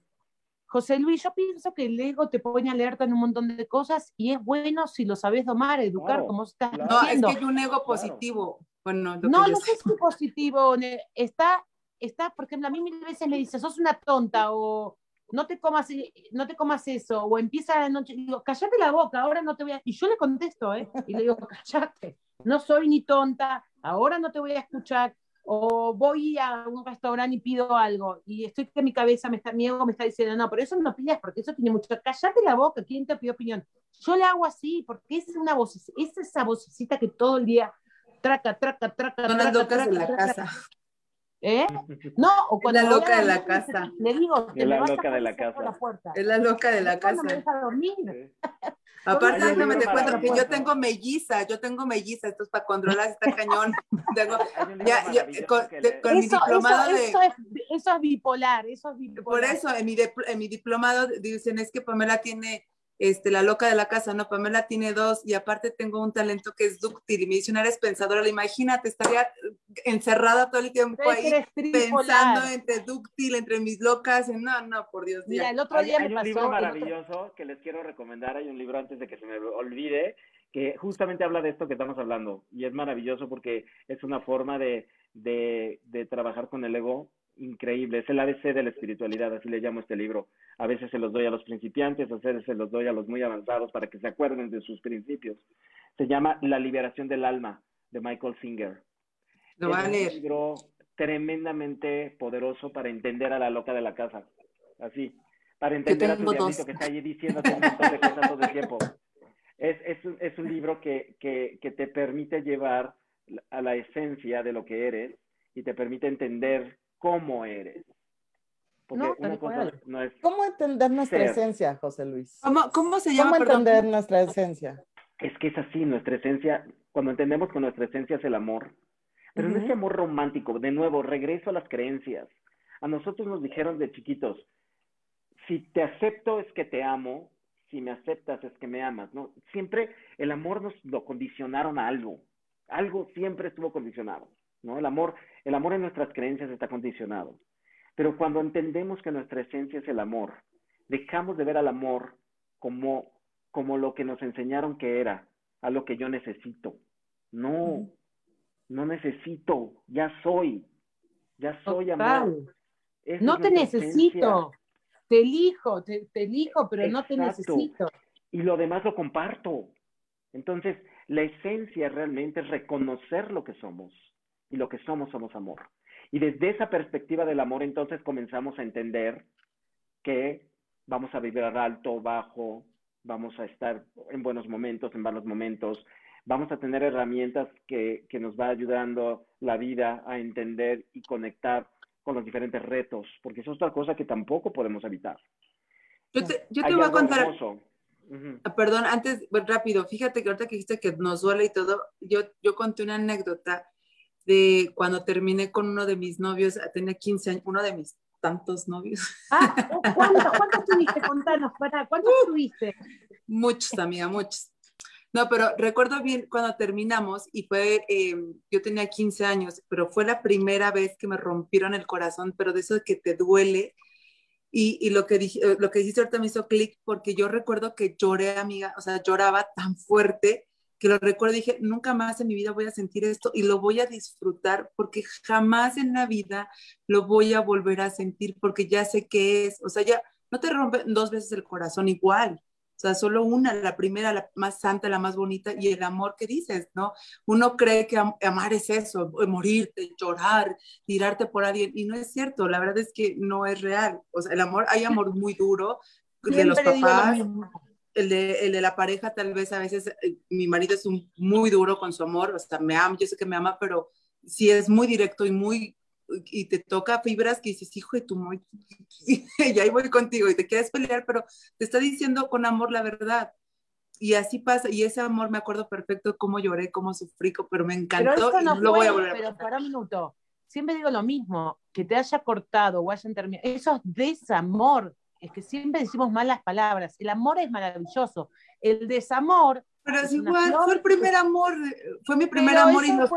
D: José Luis, yo pienso que el ego te pone alerta en un montón de cosas y es bueno si lo sabes domar, educar, como estás
C: No, es que hay un ego positivo. Bueno,
D: no, no sé si positivo. Está, está, por ejemplo, a mí mil veces me dice, sos una tonta o no te comas, no te comas eso, o empieza la noche, digo, cállate la boca, ahora no te voy a... Y yo le contesto, ¿eh? Y le digo, cállate, no soy ni tonta, ahora no te voy a escuchar, o voy a un restaurante y pido algo y estoy que mi cabeza, me está, mi ego me está diciendo, no, por eso no pidas porque eso tiene mucho, cállate la boca, ¿quién te pidió opinión? Yo le hago así porque es una voz, es esa vocecita que todo el día traca, traca, traca,
C: Son
D: traca,
C: las locas de la casa.
D: ¿Eh? No, o cuando
C: es la loca de la casa.
D: Le digo,
B: es la loca de la casa.
C: Es la loca de la casa.
D: me deja dormir.
C: Aparte, déjame te cuento que yo tengo melliza, yo tengo melliza, esto es para controlar está cañón. Tengo, ya, con, mi diplomado
D: de... Eso es, eso es, bipolar, eso es bipolar.
C: Por eso, en mi, en mi diplomado dicen, es que Pamela tiene este, la loca de la casa, ¿no? Pamela tiene dos y aparte tengo un talento que es dúctil y me dice una eres pensadora, imagínate, estaría encerrada todo el tiempo ahí pensando entre dúctil, entre mis locas, no, no, por Dios.
D: Mira, el otro día
B: hay, un libro maravilloso que les quiero recomendar, hay un libro antes de que se me olvide, que justamente habla de esto que estamos hablando y es maravilloso porque es una forma de, de, de trabajar con el ego increíble, es el ABC de la espiritualidad, así le llamo este libro. A veces se los doy a los principiantes, a veces se los doy a los muy avanzados para que se acuerden de sus principios. Se llama La liberación del alma, de Michael Singer.
C: Lo
B: es un libro tremendamente poderoso para entender a la loca de la casa. Así, para entender a tu diablito que está allí diciendo un montón de cosas todo el tiempo. Es, es, un, es un libro que, que, que te permite llevar a la esencia de lo que eres y te permite entender cómo eres.
A: no, no es ¿Cómo entender nuestra esencia, José Luis?
C: ¿Cómo, cómo se llama?
A: ¿Cómo entender nuestra esencia?
B: Es que es así, nuestra esencia, cuando entendemos que nuestra esencia es el amor, pero no es amor romántico, de nuevo, regreso a las creencias. A nosotros nos dijeron de chiquitos, si te acepto es que te amo, si me aceptas es que me amas, ¿no? Siempre el amor nos lo condicionaron a algo, algo siempre estuvo condicionado. ¿no? El amor, el amor en nuestras creencias está condicionado. Pero cuando entendemos que nuestra esencia es el amor, dejamos de ver al amor como, como lo que nos enseñaron que era, a lo que yo necesito. No, no necesito, ya soy, ya soy amor.
D: no te necesito, te elijo, te, elijo, pero no te necesito.
B: Y lo demás lo comparto. Entonces, la esencia realmente es reconocer lo que somos y lo que somos somos amor. Y desde esa perspectiva del amor entonces comenzamos a entender que vamos a vivir alto, bajo, vamos a estar en buenos momentos, en malos momentos, vamos a tener herramientas que, que nos va ayudando la vida a entender y conectar con los diferentes retos, porque eso es otra cosa que tampoco podemos evitar.
C: Yo te, yo te voy a contar. Ah, perdón, antes, rápido, fíjate que ahorita que dijiste que nos duele y todo, yo, yo conté una anécdota de cuando terminé con uno de mis novios, tenía 15 años, uno de mis tantos novios.
D: Ah, ¿cuántos, tuviste? Contanos, ¿cuántos tuviste?
C: Muchos, amiga, muchos. No, pero recuerdo bien cuando terminamos y fue, em, yo tenía 15 años, pero fue la primera vez que me rompieron el corazón, pero de eso que te duele. Y, y lo, que dije, lo que dijiste ahorita me hizo clic porque yo recuerdo que lloré, amiga, o sea, lloraba tan fuerte que lo recuerdo, dije, nunca más en mi vida voy a sentir esto y lo voy a disfrutar porque jamás en la vida lo voy a volver a sentir porque ya sé qué es, o sea, ya no te rompe dos veces el corazón igual, o sea, solo una, la primera, la más santa, la más bonita y el amor que dices, ¿no? Uno cree que amar es eso, morirte, llorar, tirarte por alguien y no es cierto, la verdad es que no es real, o sea, el amor, hay amor muy duro de los papás el de, el de la pareja, tal vez a veces eh, mi marido es un, muy duro con su amor, o sea, me ama, yo sé que me ama, pero si es muy directo y muy, y te toca fibras que dices, hijo de tu muy, y ahí voy contigo y te quieres pelear, pero te está diciendo con amor la verdad. Y así pasa, y ese amor me acuerdo perfecto cómo lloré, cómo sufrí, pero me encantó
D: pero no
C: y lo voy a volver a
D: Pero para un minuto, siempre digo lo mismo, que te haya cortado o hayan terminado, eso es desamor, es que siempre decimos malas palabras. El amor es maravilloso. El desamor.
C: Pero es igual, fue el primer amor, fue mi primer amor y lo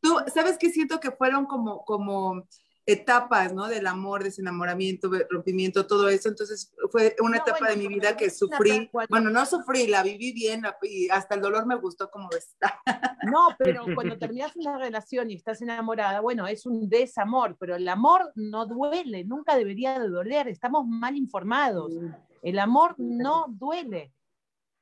C: Tú, ¿sabes qué siento que fueron como, como etapas, ¿no? Del amor, desenamoramiento, rompimiento, todo eso. Entonces fue una etapa de mi vida que sufrí. Bueno, no sufrí, la viví bien y hasta el dolor me gustó como está.
D: No, pero cuando terminas una relación y estás enamorada, bueno, es un desamor, pero el amor no duele, nunca debería de doler, estamos mal informados. El amor no duele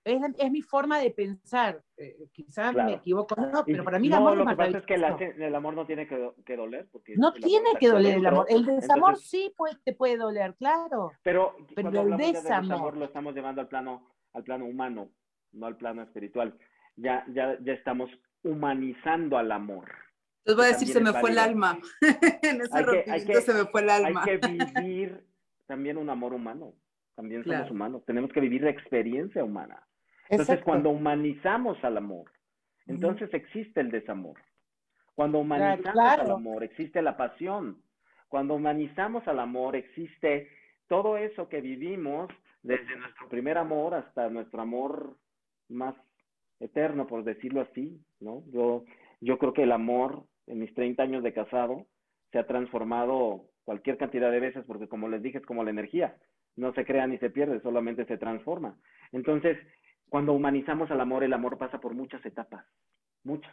D: es, es, mi forma de pensar. Eh, quizás me equivoco, no, pero para mí el amor
B: lo que pasa es que el, amor no tiene que, que doler. Porque
D: no tiene que doler el amor. El desamor sí puede, te puede doler, claro.
B: Pero, pero el desamor... lo estamos llevando al plano, al plano humano, no al plano espiritual. Ya, ya, ya estamos humanizando al amor.
C: Les voy a decir, se me fue el alma. en ese hay que, se me fue el alma.
B: Hay que vivir también un amor humano. También somos humanos. Tenemos que vivir la experiencia humana. Entonces, cuando humanizamos al amor, entonces existe el desamor. Cuando humanizamos al amor, existe la pasión. Cuando humanizamos al amor, existe todo eso que vivimos desde nuestro primer amor hasta nuestro amor más eterno, por decirlo así, ¿no? Yo, yo creo que el amor en mis 30 años de casado se ha transformado cualquier cantidad de veces, porque como les dije, es como la energía, no se crea ni se pierde, solamente se transforma. Entonces, cuando humanizamos al amor, el amor pasa por muchas etapas, muchas.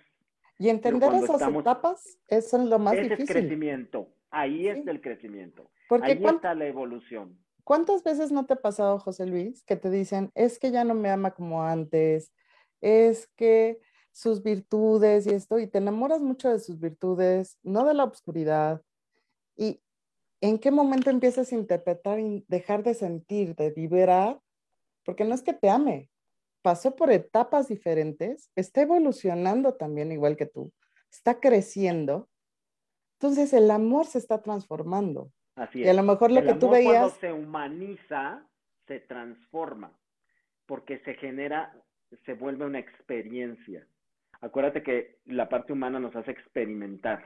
A: Y entender esas etapas es lo más
B: ese
A: difícil.
B: Es crecimiento, ahí es el crecimiento, Porque ahí está la evolución.
A: ¿Cuántas veces no te ha pasado, José Luis, que te dicen, es que ya no me ama como antes, es que sus virtudes y esto, y te enamoras mucho de sus virtudes, no de la oscuridad. ¿Y en qué momento empiezas a interpretar y dejar de sentir, de liberar? Porque no es que te ame, pasó por etapas diferentes, está evolucionando también igual que tú, está creciendo. Entonces el amor se está transformando.
B: Así es.
A: Y a lo mejor lo que tú veías...
B: Cuando se humaniza, se transforma, porque se genera, se vuelve una experiencia. Acuérdate que la parte humana nos hace experimentar.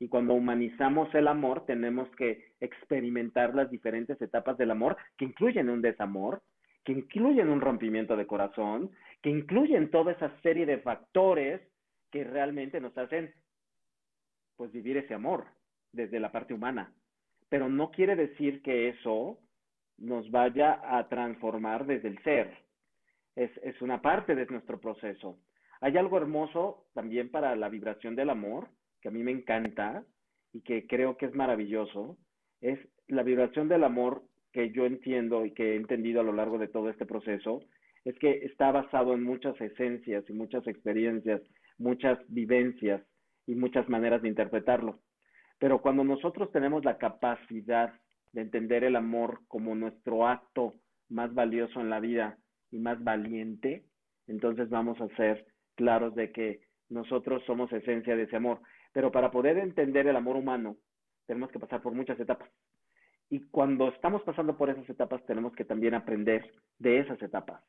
B: Y cuando humanizamos el amor, tenemos que experimentar las diferentes etapas del amor, que incluyen un desamor, que incluyen un rompimiento de corazón, que incluyen toda esa serie de factores que realmente nos hacen pues vivir ese amor desde la parte humana. Pero no quiere decir que eso nos vaya a transformar desde el ser. Es, es una parte de nuestro proceso. Hay algo hermoso también para la vibración del amor, que a mí me encanta y que creo que es maravilloso, es la vibración del amor que yo entiendo y que he entendido a lo largo de todo este proceso es que está basado en muchas esencias y muchas experiencias, muchas vivencias y muchas maneras de interpretarlo. Pero cuando nosotros tenemos la capacidad de entender el amor como nuestro acto más valioso en la vida y más valiente, entonces vamos a ser claros de que nosotros somos esencia de ese amor. Pero para poder entender el amor humano, tenemos que pasar por muchas etapas. Y cuando estamos pasando por esas etapas, tenemos que también aprender de esas etapas.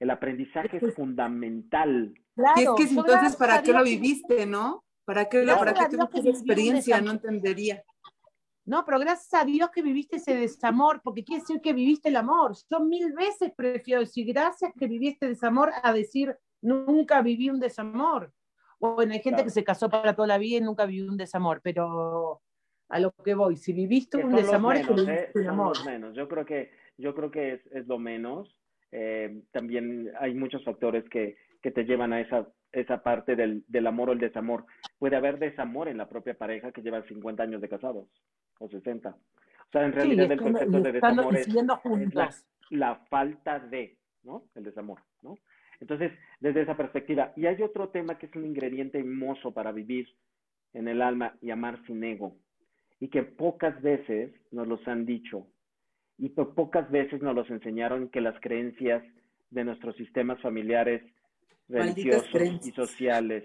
B: El aprendizaje es fundamental.
C: Claro, y es que entonces, ¿para qué lo viviste, no? ¿Para qué, para qué tuviste esa experiencia? No entendería.
D: No, pero gracias a Dios que viviste ese desamor, porque quiere decir que viviste el amor. Yo mil veces prefiero decir gracias que viviste desamor a decir nunca viví un desamor. Bueno, hay gente que se casó para toda la vida y nunca vivió un desamor, pero a lo que voy. Si viviste un desamor, es
B: ¿eh? un amor. menos. Yo creo que, yo creo que es, es lo menos. Eh, también hay muchos factores que, que te llevan a esa, esa parte del, del amor o el desamor. Puede haber desamor en la propia pareja que lleva 50 años de casados o 60. O sea, en realidad el concepto de desamor es, la, falta de, ¿no? El desamor, ¿no? Entonces, desde esa perspectiva. Y hay otro tema que es un ingrediente hermoso para vivir en el alma y amar sin ego y que pocas veces nos los han dicho y pocas veces nos los enseñaron que las creencias de nuestros sistemas familiares, religiosos y sociales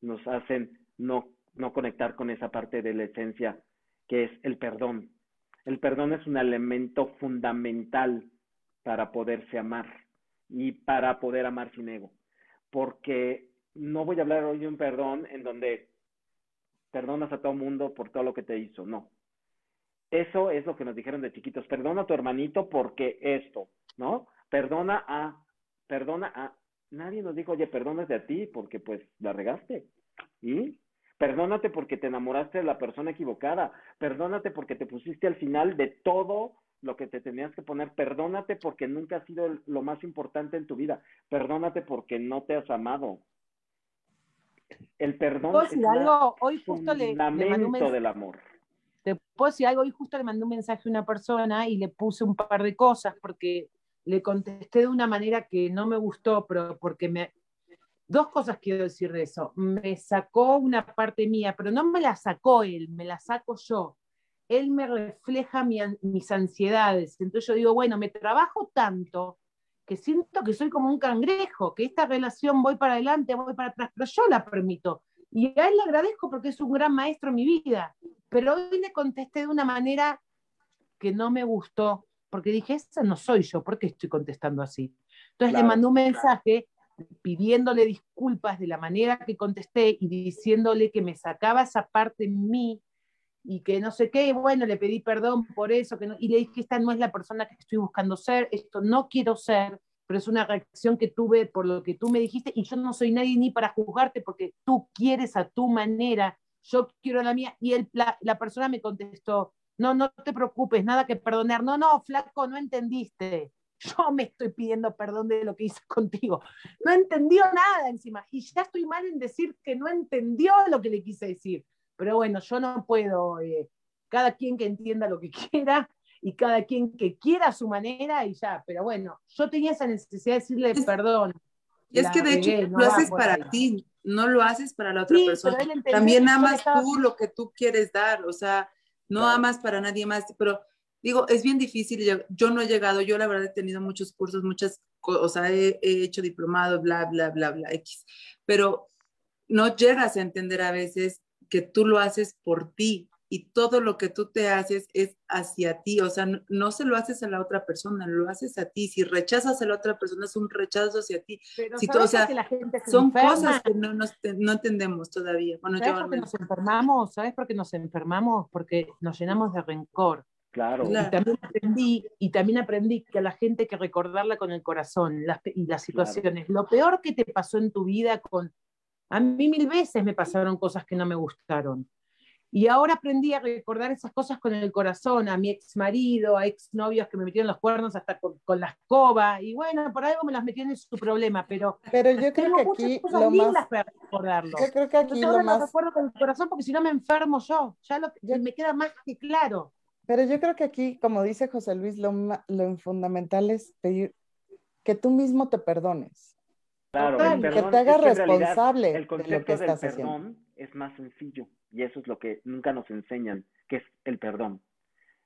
B: nos hacen no, no conectar con esa parte de la esencia que es el perdón. El perdón es un elemento fundamental para poderse amar y para poder amar sin ego. Porque no voy a hablar hoy de un perdón en donde perdonas a todo mundo por todo lo que te hizo, no. eso es lo que nos dijeron de chiquitos. Perdona a tu hermanito porque esto, ¿no? Perdona a, perdona a. Nadie nos dijo, oye, perdónate a ti porque pues la regaste. ¿Y? Perdónate porque te enamoraste de la persona equivocada. Perdónate porque te pusiste al final de todo lo que te tenías que poner. Perdónate porque nunca ha sido lo más importante en tu vida. Perdónate porque no te has amado. El perdón
D: es algo? Hoy justo le,
B: le del amor.
D: Te puedo decir algo, hoy justo le mandé un mensaje a una persona y le puse un par de cosas porque le contesté de una manera que no me gustó, pero porque me... Dos cosas quiero decir de eso. Me sacó una parte mía, pero no me la sacó él, me la saco yo. Él me refleja mis ansiedades. Entonces yo digo, bueno, me trabajo tanto que siento que soy como un cangrejo, que esta relación voy para adelante, voy para atrás, pero yo la permito. Y a él le agradezco porque es un gran maestro en mi vida. Pero hoy le contesté de una manera que no me gustó, porque dije, esa no soy yo, ¿por qué estoy contestando así? Entonces le mandé un mensaje pidiéndole disculpas de la manera que contesté y diciéndole que me sacaba esa parte en mí y que no sé qué, bueno, le pedí perdón por eso, que y le dije, esta no es la persona que estoy buscando ser, esto no quiero ser, pero es una reacción que tuve por lo que tú me dijiste y yo no soy nadie ni para juzgarte porque tú quieres a tu manera, yo quiero la mía, y él, la, la persona me contestó, no, no te preocupes, nada que perdonar, no, no, flaco, no entendiste, yo me estoy pidiendo perdón de lo que hice contigo. No entendió nada encima. Y ya estoy mal en decir que no entendió lo que le quise decir. Pero bueno, yo no puedo, eh, cada quien que entienda lo que quiera y cada quien que quiera a su manera y ya, pero bueno, yo tenía esa necesidad de decirle perdón.
C: Y es que de hecho lo haces para ti, no lo haces para la otra persona. También amas tú lo que tú quieres dar, o sea, no amas para nadie más, pero digo, es bien difícil, yo, no he llegado, yo la verdad he tenido muchos cursos, muchas, o sea, he, he hecho diplomados, bla, bla, bla, bla, X, pero no llegas a entender a veces que tú lo haces por ti y todo lo que tú te haces es hacia ti, o sea, no, se lo haces a la otra persona, lo haces a ti. Si rechazas a la otra persona es un rechazo hacia ti. si o sea, son cosas que no, no entendemos todavía.
D: Bueno, ¿Sabes por qué nos enfermamos? ¿Sabes por qué nos enfermamos? Porque nos llenamos de rencor.
B: Claro.
D: Y también aprendí, y también aprendí que a la gente hay que recordarla con el corazón las, y las situaciones. Lo peor que te pasó en tu vida con a mí mil veces me pasaron cosas que no me gustaron. Y ahora aprendí a recordar esas cosas con el corazón, a mi ex marido, a ex novios que me metieron los cuernos hasta con, la escoba. Y bueno, por algo me las metieron en su problema, pero.
A: Pero yo creo que aquí. Lo más,
D: para recordarlo.
A: Yo creo que aquí lo más.
D: recuerdo con el corazón porque si no me enfermo yo. Ya lo, me queda más que claro.
A: Pero yo creo que aquí, como dice José Luis, lo, lo fundamental es pedir que tú mismo te perdones.
B: Claro, el perdón, que te haga responsable el concepto de del perdón es más sencillo y eso es lo que nunca nos enseñan, que es el perdón.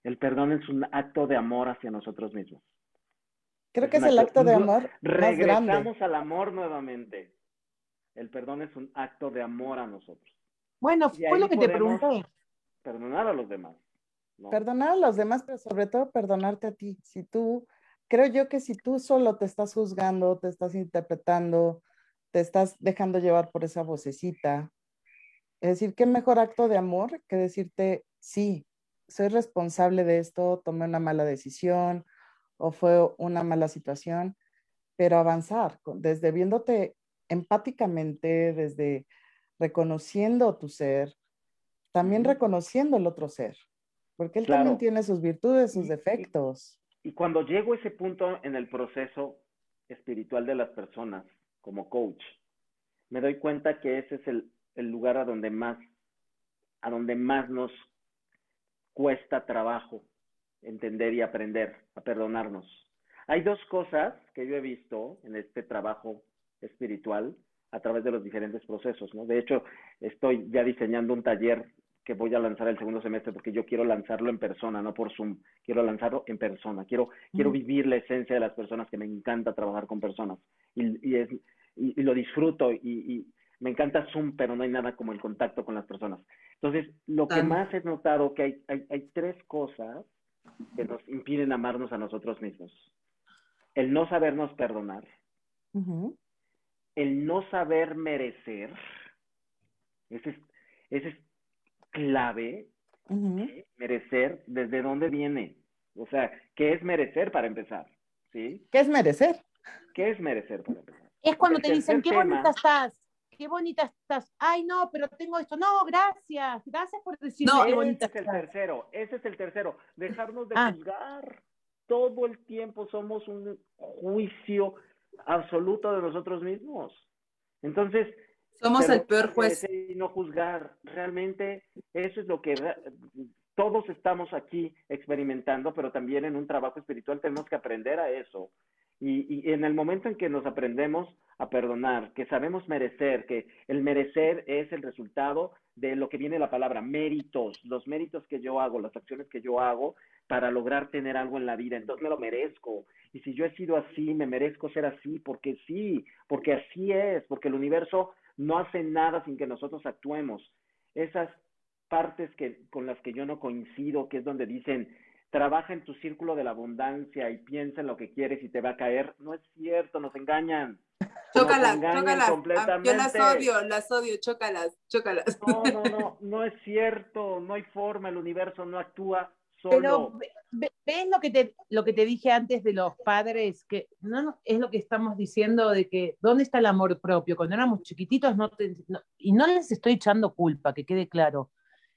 B: El perdón es un acto de amor hacia nosotros mismos.
A: Creo que es el acto de amor
B: Regresamos al amor nuevamente. El perdón es un acto de amor a nosotros.
D: Bueno, fue lo que te pregunté.
B: Perdonar a los demás.
A: Perdonar a los demás, pero sobre todo perdonarte a ti. Si tú creo yo que si tú solo te estás juzgando, te estás interpretando, te estás dejando llevar por esa vocecita, es decir, qué mejor acto de amor que decirte, sí, soy responsable de esto, tomé una mala decisión o fue una mala situación, pero avanzar, desde viéndote empáticamente, desde reconociendo tu ser, también reconociendo el otro ser, porque él también tiene sus virtudes, sus defectos.
B: Y cuando llego a ese punto en el proceso espiritual de las personas como coach, me doy cuenta que ese es el, lugar a donde más, a donde más nos cuesta trabajo entender y aprender a perdonarnos. Hay dos cosas que yo he visto en este trabajo espiritual a través de los diferentes procesos, ¿no? De hecho, estoy ya diseñando un taller que voy a lanzar el segundo semestre porque yo quiero lanzarlo en persona, no por Zoom, quiero lanzarlo en persona, quiero, quiero vivir la esencia de las personas, que me encanta trabajar con personas. Y, y, es, y, lo disfruto y, me encanta Zoom, pero no hay nada como el contacto con las personas. Entonces, lo que más he notado que hay, hay, hay tres cosas que nos impiden amarnos a nosotros mismos. El no sabernos perdonar, el no saber merecer, ese es, ese es clave Merecer, ¿desde dónde viene? O sea, ¿qué es merecer para empezar? ¿Sí?
A: ¿Qué es merecer?
B: ¿Qué es merecer para empezar?
D: Es cuando te dicen, qué bonita estás, qué bonita estás. Ay, no, pero tengo esto. No, gracias. Gracias por decirme
B: no,
D: qué
B: bonita ese es el tercero. Ese es el tercero. Dejarnos de ah. juzgar. Todo el tiempo somos un juicio absoluto de nosotros mismos. Entonces,
C: somos el peor juez.
B: Y no juzgar. Realmente eso es lo que todos estamos aquí experimentando, pero también en un trabajo espiritual tenemos que aprender a eso. Y, en el momento en que nos aprendemos a perdonar, que sabemos merecer, que el merecer es el resultado de lo que viene la palabra méritos, los méritos que yo hago, las acciones que yo hago para lograr tener algo en la vida, entonces me lo merezco. Y si yo he sido así, me merezco ser así, porque sí, porque así es, porque el universo no hace nada sin que nosotros actuemos. Esas partes que, con las que yo no coincido, que es donde dicen, trabaja en tu círculo de la abundancia y piensa en lo que quieres y te va a caer. No es cierto, nos engañan.
C: Chócalas, chócalas. Ah, yo las odio, las odio, chócalas, chócalas.
B: No, no, no, no es cierto, no hay forma, el universo no actúa solo.
D: Pero ves lo que te lo que te dije antes de los padres que no, es lo que estamos diciendo de que dónde está el amor propio cuando éramos chiquititos no, y no les estoy echando culpa que quede claro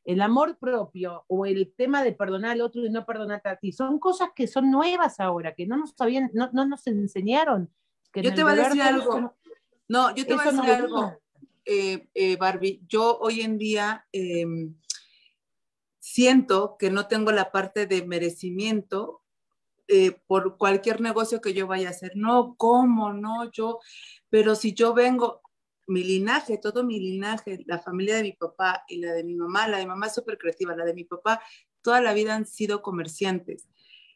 D: el amor propio o el tema de perdonar al otro y no perdonarte a ti, son cosas que son nuevas ahora, que no nos sabían, no, no nos enseñaron. Que
C: yo te voy a decir algo. No, yo te voy a decir algo, eh, eh, Barbie. Yo hoy en día em, siento que no tengo la parte de merecimiento eh, por cualquier negocio que yo vaya a hacer. No, ¿cómo? No, yo, pero si yo vengo, mi linaje, todo mi linaje, la familia de mi papá y la de mi mamá, la de mamá es súper creativa, la de mi papá, toda la vida han sido comerciantes.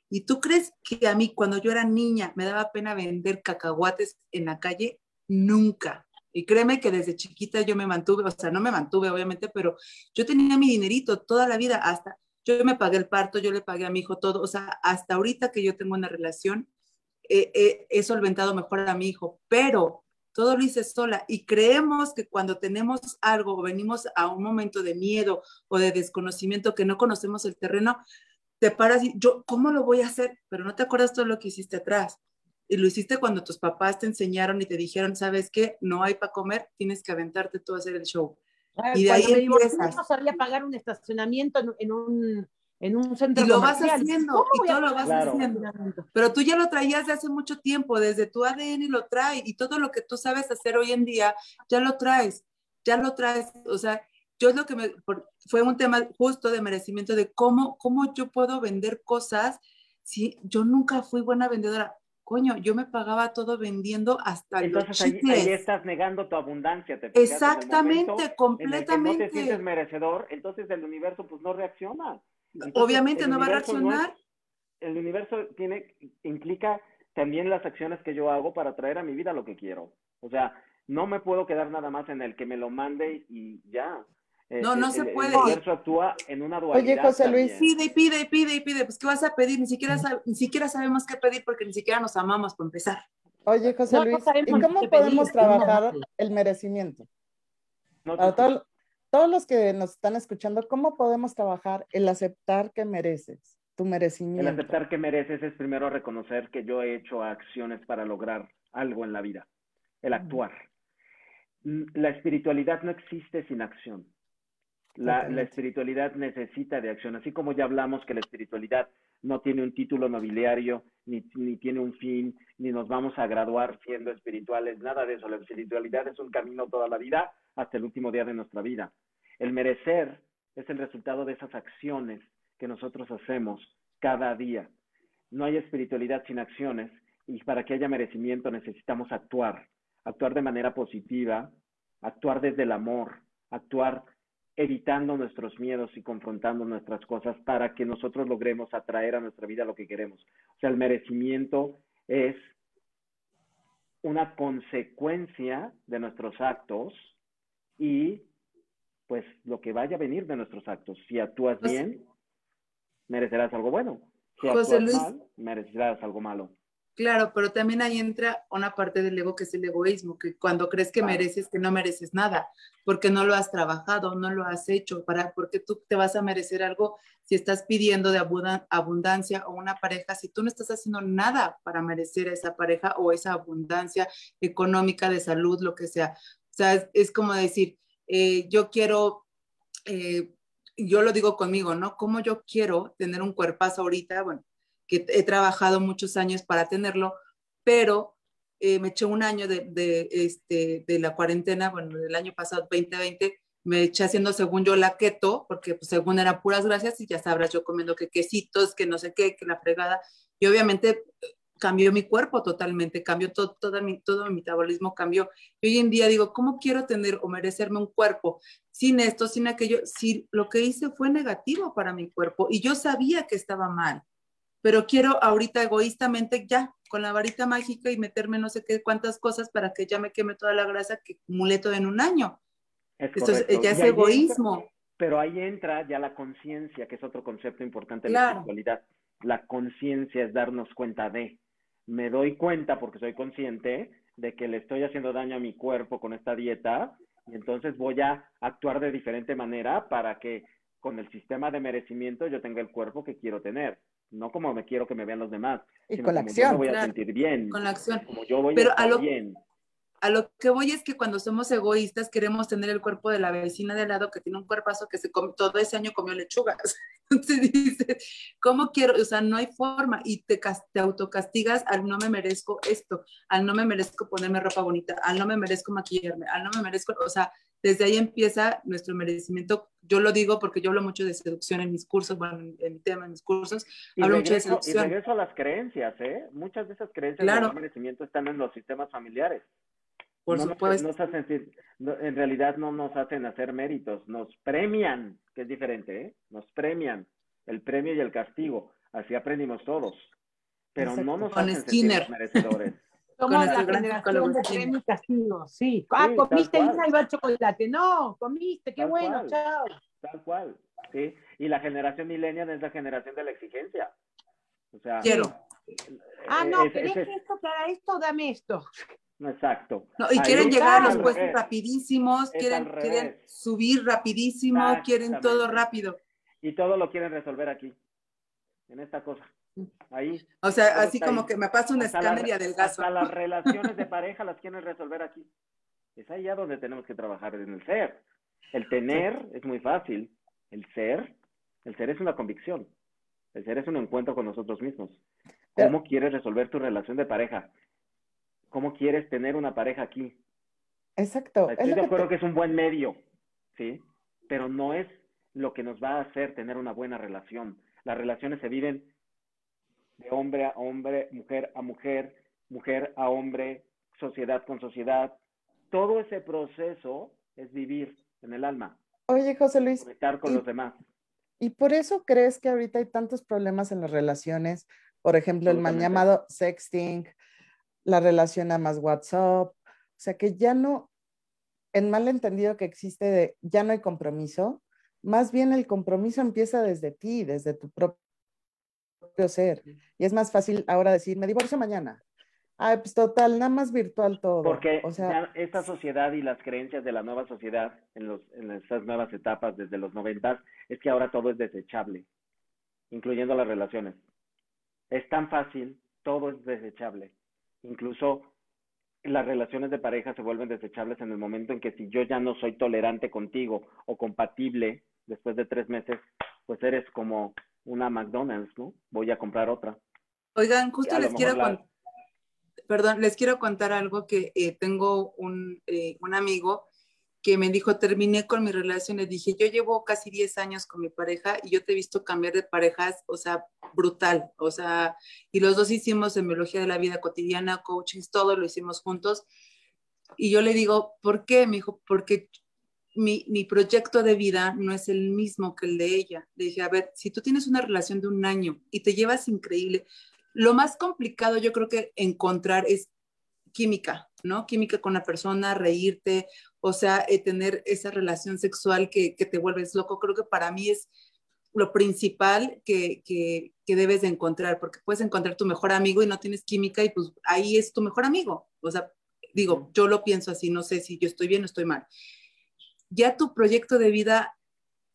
C: ¿Y tú crees que a mí cuando yo era niña me daba pena vender cacahuates en la calle? Nunca. Y créeme que desde chiquita yo me mantuve, o sea, no me mantuve obviamente, pero yo tenía mi dinerito toda la vida, hasta yo me pagué el parto, yo le pagué a mi hijo todo, o sea, hasta ahorita que yo tengo una relación, he solventado mejor a mi hijo, pero todo lo hice sola y creemos que cuando tenemos algo o venimos a un momento de miedo o de desconocimiento que no conocemos el terreno, te paras y yo, ¿cómo lo voy a hacer? Pero no te acuerdas todo lo que hiciste atrás. Y lo hiciste cuando tus papás te enseñaron y te dijeron, ¿sabes qué? No hay para comer, tienes que aventarte tú a hacer el show.
D: y de ahí empiezas. No sabía pagar un estacionamiento en un en un centro
C: y lo vas haciendo y todo lo vas haciendo pero tú ya lo traías de hace mucho tiempo desde tu ADN lo traes y todo lo que tú sabes hacer hoy en día ya lo traes ya lo traes o sea yo es lo que me fue un tema justo de merecimiento de cómo cómo yo puedo vender cosas si yo nunca fui buena vendedora coño, yo me pagaba todo vendiendo hasta
B: Entonces, los Entonces ahí, estás negando tu abundancia.
C: ¿te Exactamente, completamente.
B: no te sientes merecedor, entonces el universo pues no reacciona.
C: Obviamente no va a reaccionar.
B: el universo tiene, implica también las acciones que yo hago para traer a mi vida lo que quiero. O sea, no me puedo quedar nada más en el que me lo mande y ya.
C: Eh, no, no se puede.
B: El universo actúa en una dualidad.
C: Oye, José Luis. Pide y pide y pide y pide. Pues, ¿qué vas a pedir? Ni siquiera, ni siquiera sabemos qué pedir porque ni siquiera nos amamos por empezar.
A: Oye, José Luis, ¿y cómo podemos trabajar el merecimiento? No, todos los que nos están escuchando, ¿cómo podemos trabajar el aceptar que mereces, tu merecimiento?
B: El aceptar que mereces es primero reconocer que yo he hecho acciones para lograr algo en la vida, el actuar. Mm, la espiritualidad no existe sin acción. La, la, espiritualidad necesita de acción, así como ya hablamos que la espiritualidad no tiene un título nobiliario, ni, ni, tiene un fin, ni nos vamos a graduar siendo espirituales, nada de eso. La espiritualidad es un camino toda la vida hasta el último día de nuestra vida. El merecer es el resultado de esas acciones que nosotros hacemos cada día. No hay espiritualidad sin acciones y para que haya merecimiento necesitamos actuar, actuar de manera positiva, actuar desde el amor, actuar evitando nuestros miedos y confrontando nuestras cosas para que nosotros logremos atraer a nuestra vida lo que queremos. O sea, el merecimiento es una consecuencia de nuestros actos y pues lo que vaya a venir de nuestros actos. Si actúas bien, merecerás algo bueno. Si actúas mal, merecerás algo malo.
C: Claro, pero también ahí entra una parte del ego que es el egoísmo, que cuando crees que mereces, que no mereces nada, porque no lo has trabajado, no lo has hecho, para, porque tú te vas a merecer algo si estás pidiendo de abundancia o una pareja, si tú no estás haciendo nada para merecer a esa pareja o esa abundancia económica, de salud, lo que sea. O sea, es, como decir, eh, yo quiero, eh, yo lo digo conmigo, ¿no? ¿Cómo yo quiero tener un cuerpazo ahorita? Bueno, que he trabajado muchos años para tenerlo, pero eh, me eché un año de, de, este, de la cuarentena, bueno, del año pasado, 2020, me eché haciendo según yo la keto, porque pues, según era puras gracias y ya sabrás yo comiendo que quesitos, que no sé qué, que la fregada, y obviamente cambió mi cuerpo totalmente, cambió todo, todo, mi, todo mi metabolismo, cambió. Y hoy en día digo, ¿cómo quiero tener o merecerme un cuerpo sin esto, sin aquello? Si lo que hice fue negativo para mi cuerpo y yo sabía que estaba mal pero quiero ahorita egoístamente ya, con la varita mágica y meterme no sé qué cuántas cosas para que ya me queme toda la grasa que acumulé todo en un año. Esto ya es egoísmo.
B: pero ahí entra ya la conciencia, que es otro concepto importante de la espiritualidad. La conciencia es darnos cuenta de, me doy cuenta porque soy consciente de que le estoy haciendo daño a mi cuerpo con esta dieta y entonces voy a actuar de diferente manera para que con el sistema de merecimiento yo tenga el cuerpo que quiero tener no como me quiero que me vean los demás,
A: y con la acción. Yo
B: voy a sentir bien.
C: Con la acción.
B: Como yo voy Pero a, estar bien.
C: A lo que voy es que cuando somos egoístas queremos tener el cuerpo de la vecina de al lado que tiene un cuerpazo que se come, todo ese año comió lechugas. Entonces dices, ¿cómo quiero? O sea, no hay forma y te, te autocastigas al no me merezco esto, al no me merezco ponerme ropa bonita, al no me merezco maquillarme, al no me merezco, o sea, desde ahí empieza nuestro merecimiento. Yo lo digo porque yo hablo mucho de seducción en mis cursos, bueno, en, mi tema, en mis cursos, hablo mucho de seducción.
B: Y regreso a las creencias, ¿eh? Muchas de esas creencias de merecimiento están en los sistemas familiares.
C: Por supuesto.
B: en realidad no nos hacen hacer méritos, nos premian, que es diferente, ¿eh? Nos premian el premio y el castigo. Así aprendimos todos. Pero no nos hacen sentir merecedores.
D: Somos la generación de premio y castigo, sí. Ah, comiste y va el chocolate. No, comiste, qué bueno, chao.
B: Tal cual, sí. Y la generación millennial es la generación de la exigencia. O sea,
C: quiero.
D: ah, no, ¿querés que esto, haga esto? Dame esto.
B: Exacto.
C: No, y quieren llegar a los puestos rapidísimos, quieren, quieren subir rapidísimo, quieren todo rápido.
B: Y todo lo quieren resolver aquí, en esta cosa. Ahí.
C: O sea, así como que me pasa un escáner y adelgazo.
B: Hasta las relaciones de pareja las quieren resolver aquí. Es ya donde tenemos que trabajar, en el ser. El tener es muy fácil. El ser, el ser es una convicción. El ser es un encuentro con nosotros mismos. ¿Cómo quieres resolver tu relación de pareja? ¿Cómo quieres tener una pareja aquí?
A: Exacto.
B: Estoy de acuerdo que... que es un buen medio, ¿sí? Pero no es lo que nos va a hacer tener una buena relación. Las relaciones se viven de hombre a hombre, mujer a mujer, mujer a hombre, sociedad con sociedad. Todo ese proceso es vivir en el alma.
A: Oye, José Luis.
B: Conectar con los demás.
A: ¿Y por eso crees que ahorita hay tantos problemas en las relaciones? Por ejemplo, el mal llamado sexting, la relación a más WhatsApp. O sea, que ya no, en mal entendido que existe de ya no hay compromiso, más bien el compromiso empieza desde ti, desde tu propio ser. Y es más fácil ahora decir, me divorcio mañana. Ay, pues total, nada más virtual todo.
B: Porque o sea, esta sociedad y las creencias de la nueva sociedad en, los, en estas nuevas etapas desde los noventas es que ahora todo es desechable, incluyendo las relaciones. Es tan fácil, todo es desechable. Incluso las relaciones de pareja se vuelven desechables en el momento en que si yo ya no soy tolerante contigo o compatible después de tres meses, pues eres como una McDonald's, ¿no? Voy a comprar otra.
C: Oigan, justo les quiero contar, perdón, les quiero contar algo que eh, tengo un, eh, un, amigo que me dijo, terminé con mi relación, le dije, yo llevo casi 10 años con mi pareja y yo te he visto cambiar de parejas, o sea, brutal, o sea, y los dos hicimos semiología de la vida cotidiana, coaching, todo lo hicimos juntos. Y yo le digo, ¿por qué? Me dijo, porque mi, mi, proyecto de vida no es el mismo que el de ella. Le dije, a ver, si tú tienes una relación de un año y te llevas increíble, lo más complicado yo creo que encontrar es química, ¿no? Química con la persona, reírte, o sea, eh, tener esa relación sexual que, que, te vuelves loco. Creo que para mí es lo principal que, que, que, debes de encontrar, porque puedes encontrar tu mejor amigo y no tienes química y pues ahí es tu mejor amigo. O sea, digo, yo lo pienso así, no sé si yo estoy bien o estoy mal. Ya tu proyecto de vida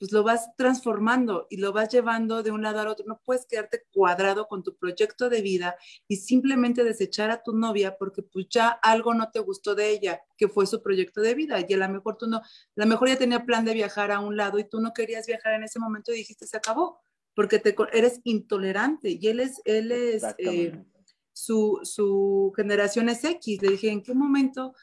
C: pues lo vas transformando y lo vas llevando de un lado al otro. No puedes quedarte cuadrado con tu proyecto de vida y simplemente desechar a tu novia porque pues ya algo no te gustó de ella, que fue su proyecto de vida. Y a lo mejor tú no, a lo mejor ya tenía plan de viajar a un lado y tú no querías viajar en ese momento y dijiste se acabó porque te, eres intolerante y él es, él es, eh, su, su generación es X. Le dije, ¿en qué momento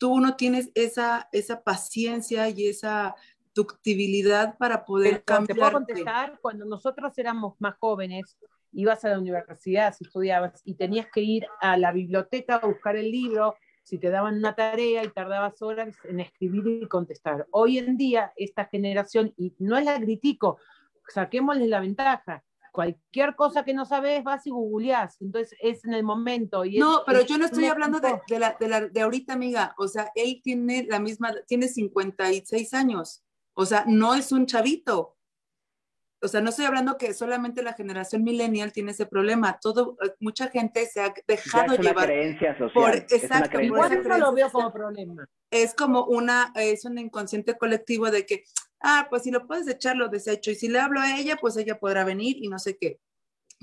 C: tú no tienes esa, esa paciencia y esa ductibilidad para poder cambiar. Te puedo
D: contestar, cuando nosotros éramos más jóvenes, ibas a la universidad, si estudiabas, y tenías que ir a la biblioteca a buscar el libro, si te daban una tarea y tardabas horas en escribir y contestar. Hoy en día, esta generación, y no la critico, saquémosle la ventaja, cualquier cosa que no sabes vas y googleás, entonces es en el momento. Y
C: no, pero yo no estoy hablando de, de, la, de, la, de ahorita, amiga, o sea, él tiene la misma, tiene 56 años. O sea, no es un chavito. O sea, no estoy hablando que solamente la generación millennial tiene ese problema. Todo, eh, mucha gente se ha dejado
B: es
C: llevar
B: social.
C: por exacto.
D: No lo veo como problema.
C: Es como una, es un inconsciente colectivo de que, ah, pues si lo puedes echar, lo desecho. Y si le hablo a ella, pues ella podrá venir y no sé qué.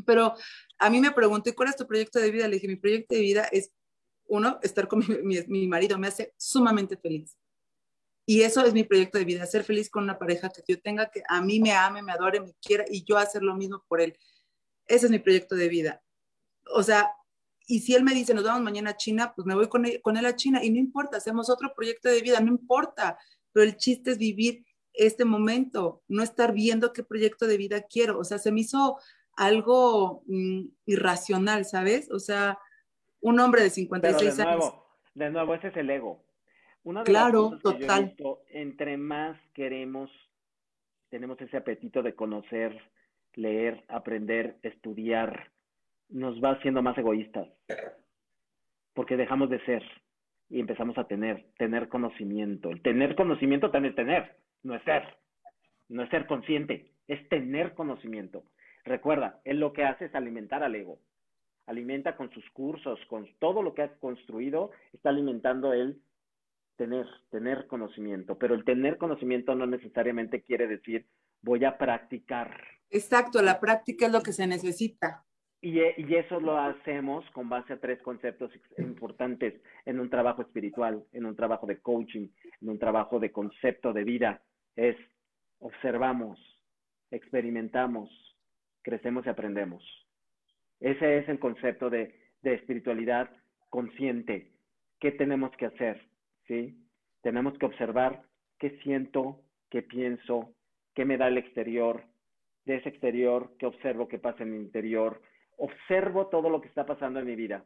C: Pero a mí me preguntó, ¿y cuál es tu proyecto de vida? Le dije, mi proyecto de vida es, uno, estar con mi marido, me hace sumamente feliz. Y eso es mi proyecto de vida, ser feliz con una pareja que yo tenga, que a mí me ame, me adore, me quiera y yo hacer lo mismo por él. Ese es mi proyecto de vida. O sea, y si él me dice, nos vamos mañana a China, pues me voy con él, con él a China y no importa, hacemos otro proyecto de vida, no importa, pero el chiste es vivir este momento, no estar viendo qué proyecto de vida quiero. O sea, se me hizo algo mm, irracional, ¿sabes? O sea, un hombre de 56
B: de
C: años.
B: De nuevo, ese es el ego.
C: Una claro, total.
B: entre más queremos, tenemos ese apetito de conocer, leer, aprender, estudiar, nos va haciendo más egoístas. Porque dejamos de ser y empezamos a tener, tener conocimiento. El tener conocimiento también es tener, no es ser. No es ser consciente, es tener conocimiento. Recuerda, él lo que hace es alimentar al ego. Alimenta con sus cursos, con todo lo que ha construido, está alimentando él tener, tener conocimiento, pero el tener conocimiento no necesariamente quiere decir voy a practicar.
C: Exacto, la práctica es lo que se necesita.
B: Y, y, eso lo hacemos con base a tres conceptos importantes en un trabajo espiritual, en un trabajo de coaching, en un trabajo de concepto de vida. Es observamos, experimentamos, crecemos y aprendemos. Ese es el concepto de, de espiritualidad consciente. ¿Qué tenemos que hacer? ¿sí? Tenemos que observar qué siento, qué pienso, qué me da el exterior, de ese exterior, qué observo qué pasa en mi interior, observo todo lo que está pasando en mi vida.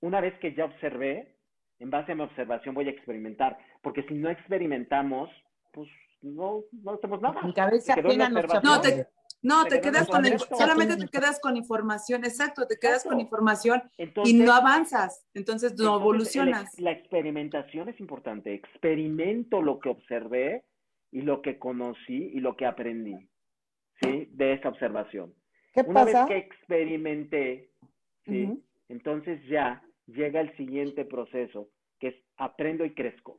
B: Una vez que ya observé, en base a mi observación voy a experimentar, porque si no experimentamos, pues no, no hacemos nada.
D: Mi cabeza
C: no, te, no, te, quedas con, solamente te quedas con información, exacto, te quedas con información y no avanzas, entonces no evolucionas.
B: La, experimentación es importante, experimento lo que observé y lo que conocí y lo que aprendí, ¿sí? De esa observación.
A: ¿Qué
B: Una
A: vez
B: que experimenté, ¿sí? Entonces ya llega el siguiente proceso, que es aprendo y crezco.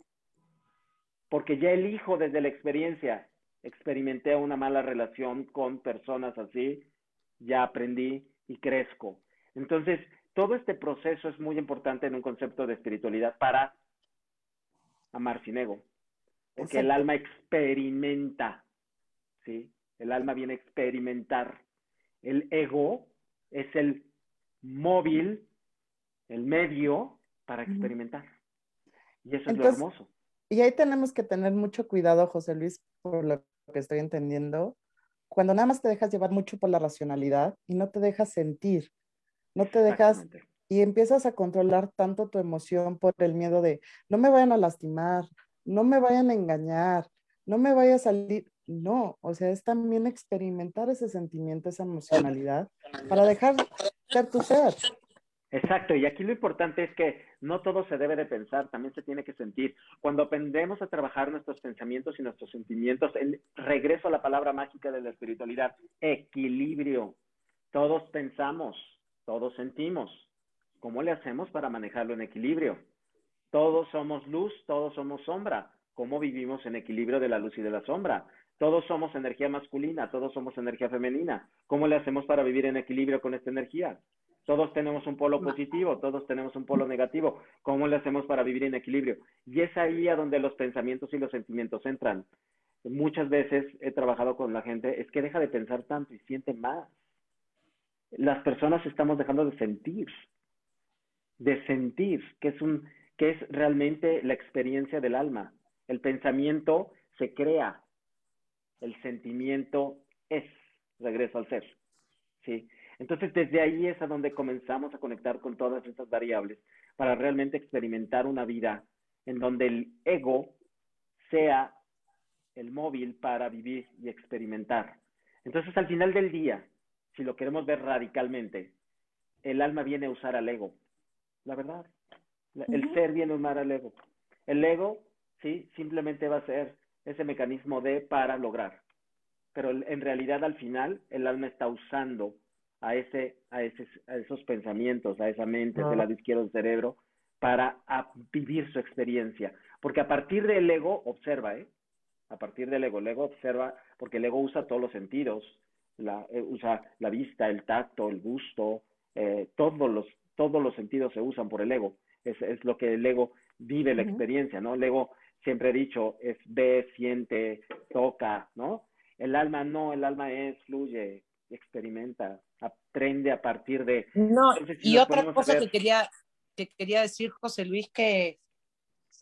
B: Porque ya elijo desde la experiencia experimenté una mala relación con personas así, ya aprendí y crezco. Entonces, todo este proceso es muy importante en un concepto de espiritualidad para amar sin ego, porque el alma experimenta, ¿sí? El alma viene a experimentar. El ego es el móvil, el medio para experimentar. Y eso es lo hermoso.
A: Y ahí tenemos que tener mucho cuidado, José Luis, por lo que estoy entendiendo, cuando nada más te dejas llevar mucho por la racionalidad y no te dejas sentir, no te dejas y empiezas a controlar tanto tu emoción por el miedo de no me vayan a lastimar, no me vayan a engañar, no me vaya a salir. No, o sea, es también experimentar ese sentimiento, esa emocionalidad para dejar ser tu ser.
B: Exacto, y aquí lo importante es que no todo se debe de pensar, también se tiene que sentir. Cuando aprendemos a trabajar nuestros pensamientos y nuestros sentimientos, el regreso a la palabra mágica de la espiritualidad, equilibrio. Todos pensamos, todos sentimos. ¿Cómo le hacemos para manejarlo en equilibrio? Todos somos luz, todos somos sombra. ¿Cómo vivimos en equilibrio de la luz y de la sombra? Todos somos energía masculina, todos somos energía femenina. ¿Cómo le hacemos para vivir en equilibrio con esta energía? Todos tenemos un polo positivo, todos tenemos un polo negativo. ¿Cómo le hacemos para vivir en equilibrio? Y es ahí a donde los pensamientos y los sentimientos entran. Muchas veces he trabajado con la gente, es que deja de pensar tanto y siente más. Las personas estamos dejando de sentir, de sentir, que es un, que es realmente la experiencia del alma. El pensamiento se crea, el sentimiento es, regreso al ser. ¿sí? Entonces, desde ahí es a donde comenzamos a conectar con todas estas variables para realmente experimentar una vida en donde el ego sea el móvil para vivir y experimentar. Entonces, al final del día, si lo queremos ver radicalmente, el alma viene a usar al ego. La verdad. El ser viene a usar al ego. El ego, sí, simplemente va a ser ese mecanismo de para lograr. Pero en realidad, al final, el alma está usando a, ese, a, ese, a esos pensamientos, a esa mente, ese lado izquierdo del cerebro, para vivir su experiencia. Porque a partir del ego, observa, ¿eh? A partir del ego, el ego observa, porque el ego usa todos los sentidos, la, eh, usa la vista, el tacto, el gusto, eh, todos, los, todos los sentidos se usan por el ego. Es, es lo que el ego vive la experiencia, ¿no? El ego, siempre he dicho, es ve, siente, toca, ¿no? El alma no, el alma es, fluye, experimenta, aprende a partir de...
D: No, y otra cosa que, quería, que quería decir, José Luis, que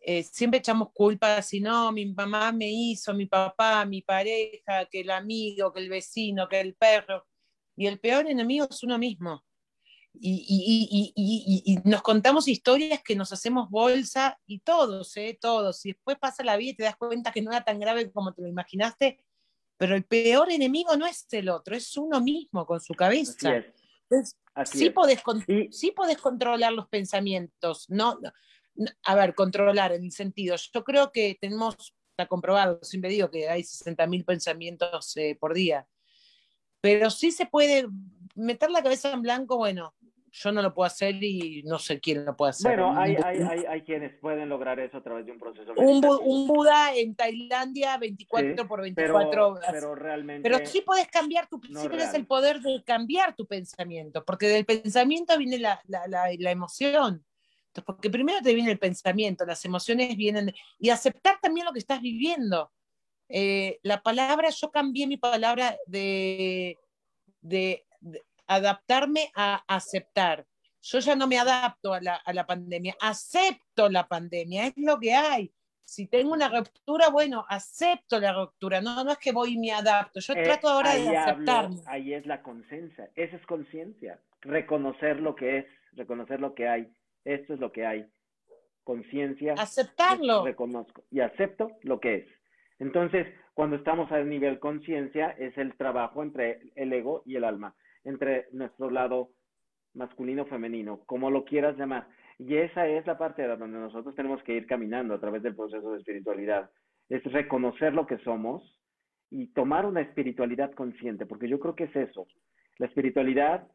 D: eh, siempre echamos culpa, si no, mi mamá me hizo, mi papá, mi pareja, que el amigo, que el vecino, que el perro. Y el peor enemigo es uno mismo. Y, y, nos contamos historias que nos hacemos bolsa y todos, ¿eh? todos. Y después pasa la vida y te das cuenta que no era tan grave como te lo imaginaste pero el peor enemigo no es el otro, es uno mismo con su cabeza. sí, Podés, sí podés controlar los pensamientos, no, a ver, controlar en el sentido, yo creo que tenemos, está comprobado, siempre digo que hay 60.000 pensamientos eh, por día, pero sí se puede meter la cabeza en blanco, bueno, yo no lo puedo hacer y no sé quién lo puede hacer.
B: Bueno, hay, hay, hay, hay quienes pueden lograr eso a través de un proceso.
D: Un, un Buda en Tailandia 24 por 24 horas.
B: Pero realmente.
D: Pero sí puedes cambiar tu. sí tienes el poder de cambiar tu pensamiento, porque del pensamiento viene la, la, la, emoción. Entonces, porque primero te viene el pensamiento, las emociones vienen. Y aceptar también lo que estás viviendo. Eh, la palabra, yo cambié mi palabra de, de adaptarme a aceptar. Yo ya no me adapto a la, a la pandemia, acepto la pandemia, es lo que hay. Si tengo una ruptura, bueno, acepto la ruptura, no, no es que voy y me adapto, yo eh, trato ahora de aceptarme.
B: ahí es la conciencia, esa es conciencia, reconocer lo que es, reconocer lo que hay, esto es lo que hay, conciencia.
D: Aceptarlo.
B: Reconozco y acepto lo que es. Entonces, cuando estamos a nivel conciencia, es el trabajo entre el ego y el alma entre nuestro lado masculino femenino, como lo quieras llamar. Y esa es la parte de donde nosotros tenemos que ir caminando a través del proceso de espiritualidad. Es reconocer lo que somos y tomar una espiritualidad consciente, porque yo creo que es eso. La espiritualidad,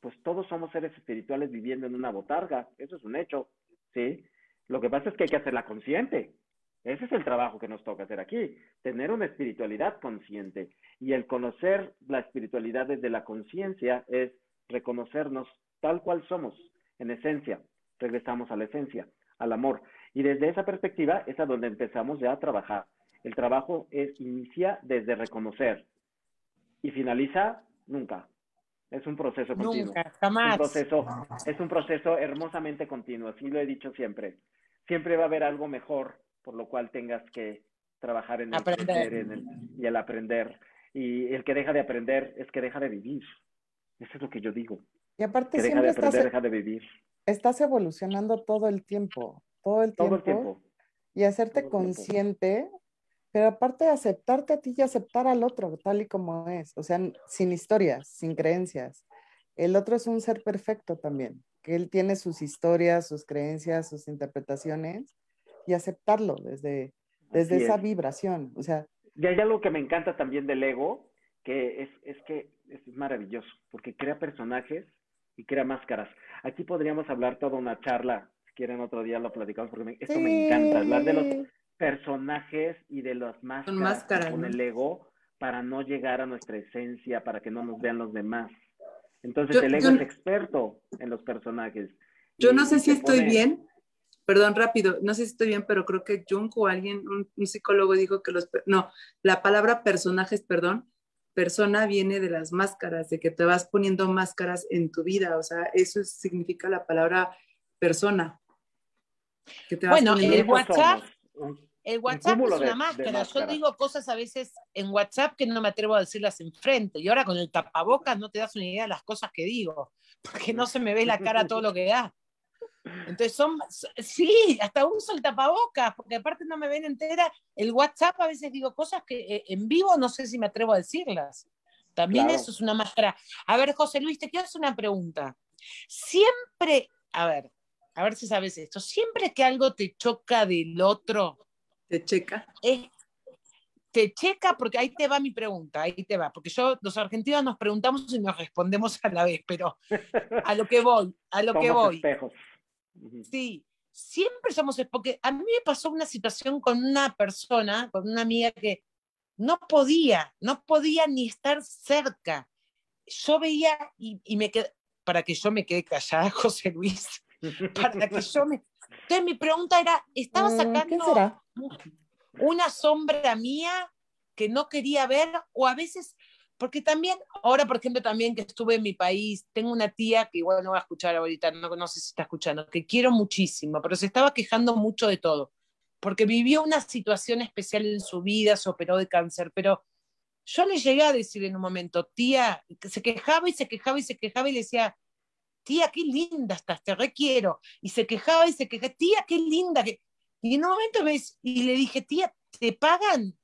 B: pues todos somos seres espirituales viviendo en una botarga, eso es un hecho, ¿sí? Lo que pasa es que hay que hacerla consciente. Ese es el trabajo que nos toca hacer aquí, tener una espiritualidad consciente. Y el conocer la espiritualidad desde la conciencia es reconocernos tal cual somos, en esencia. Regresamos a la esencia, al amor. Y desde esa perspectiva es a donde empezamos ya a trabajar. El trabajo es inicia desde reconocer y finaliza nunca. Es un proceso continuo.
D: Nunca, jamás.
B: Un proceso, es un proceso hermosamente continuo, así lo he dicho siempre. Siempre va a haber algo mejor por lo cual tengas que trabajar en el aprender en el, y el aprender. Y el que deja de aprender es que deja de vivir. Eso es lo que yo digo.
A: Y aparte
B: que deja de aprender, deja de vivir.
A: Estás evolucionando todo el tiempo, todo el tiempo. Todo el tiempo. Y hacerte consciente, pero aparte de aceptarte a ti y aceptar al otro tal y como es, o sea, sin historias, sin creencias. El otro es un ser perfecto también. que él tiene sus historias, sus creencias, sus interpretaciones y aceptarlo desde, desde esa vibración. O sea,
B: y hay algo que me encanta también del ego, que es, es que es maravilloso, porque crea personajes y crea máscaras. Aquí podríamos hablar toda una charla, si quieren otro día lo platicamos, porque esto me encanta, hablar de los personajes y de las máscaras, con el ego para no llegar a nuestra esencia, para que no nos vean los demás. Entonces el ego es experto en los personajes.
C: Yo no sé si estoy bien, perdón, rápido, no sé si estoy bien, pero creo que Jung o alguien, un, psicólogo dijo que los, no, la palabra personajes, perdón, persona viene de las máscaras, de que te vas poniendo máscaras en tu vida, o sea, eso significa la palabra persona.
D: bueno, el WhatsApp, el WhatsApp es una máscara. Yo digo cosas a veces en WhatsApp que no me atrevo a decirlas enfrente. Y ahora con el tapabocas no te das una idea de las cosas que digo, porque no se me ve la cara todo lo que da. Entonces son, sí, hasta uso el tapabocas, porque aparte no me ven entera. El WhatsApp a veces digo cosas que eh, en vivo no sé si me atrevo a decirlas. También eso es una máscara. A ver, José Luis, te quiero hacer una pregunta. Siempre, a ver, a ver si sabes esto, siempre que algo te choca del otro,
C: te checa.
D: te checa porque ahí te va mi pregunta, ahí te va, porque yo, los argentinos nos preguntamos y nos respondemos a la vez, pero a lo que voy, a lo que voy. Sí, siempre somos, porque a mí me pasó una situación con una persona, con una amiga que no podía, no podía ni estar cerca. Yo veía y, y me quedé, para que yo me quede callada, José Luis, para que yo me... Entonces mi pregunta era, ¿estaba mm, sacando una sombra mía que no quería ver o a veces, porque también, ahora por ejemplo también que estuve en mi país, tengo una tía que igual no va a escuchar ahorita, no, no sé si está escuchando, que quiero muchísimo, pero se estaba quejando mucho de todo, porque vivió una situación especial en su vida, se operó de cáncer, pero yo le llegué a decir en un momento, tía, se quejaba y se quejaba y se quejaba y le decía, tía, qué linda estás, te requiero. Y se quejaba y se quejaba, tía, qué linda. Y en un momento ves, y le dije, tía, ¿te pagan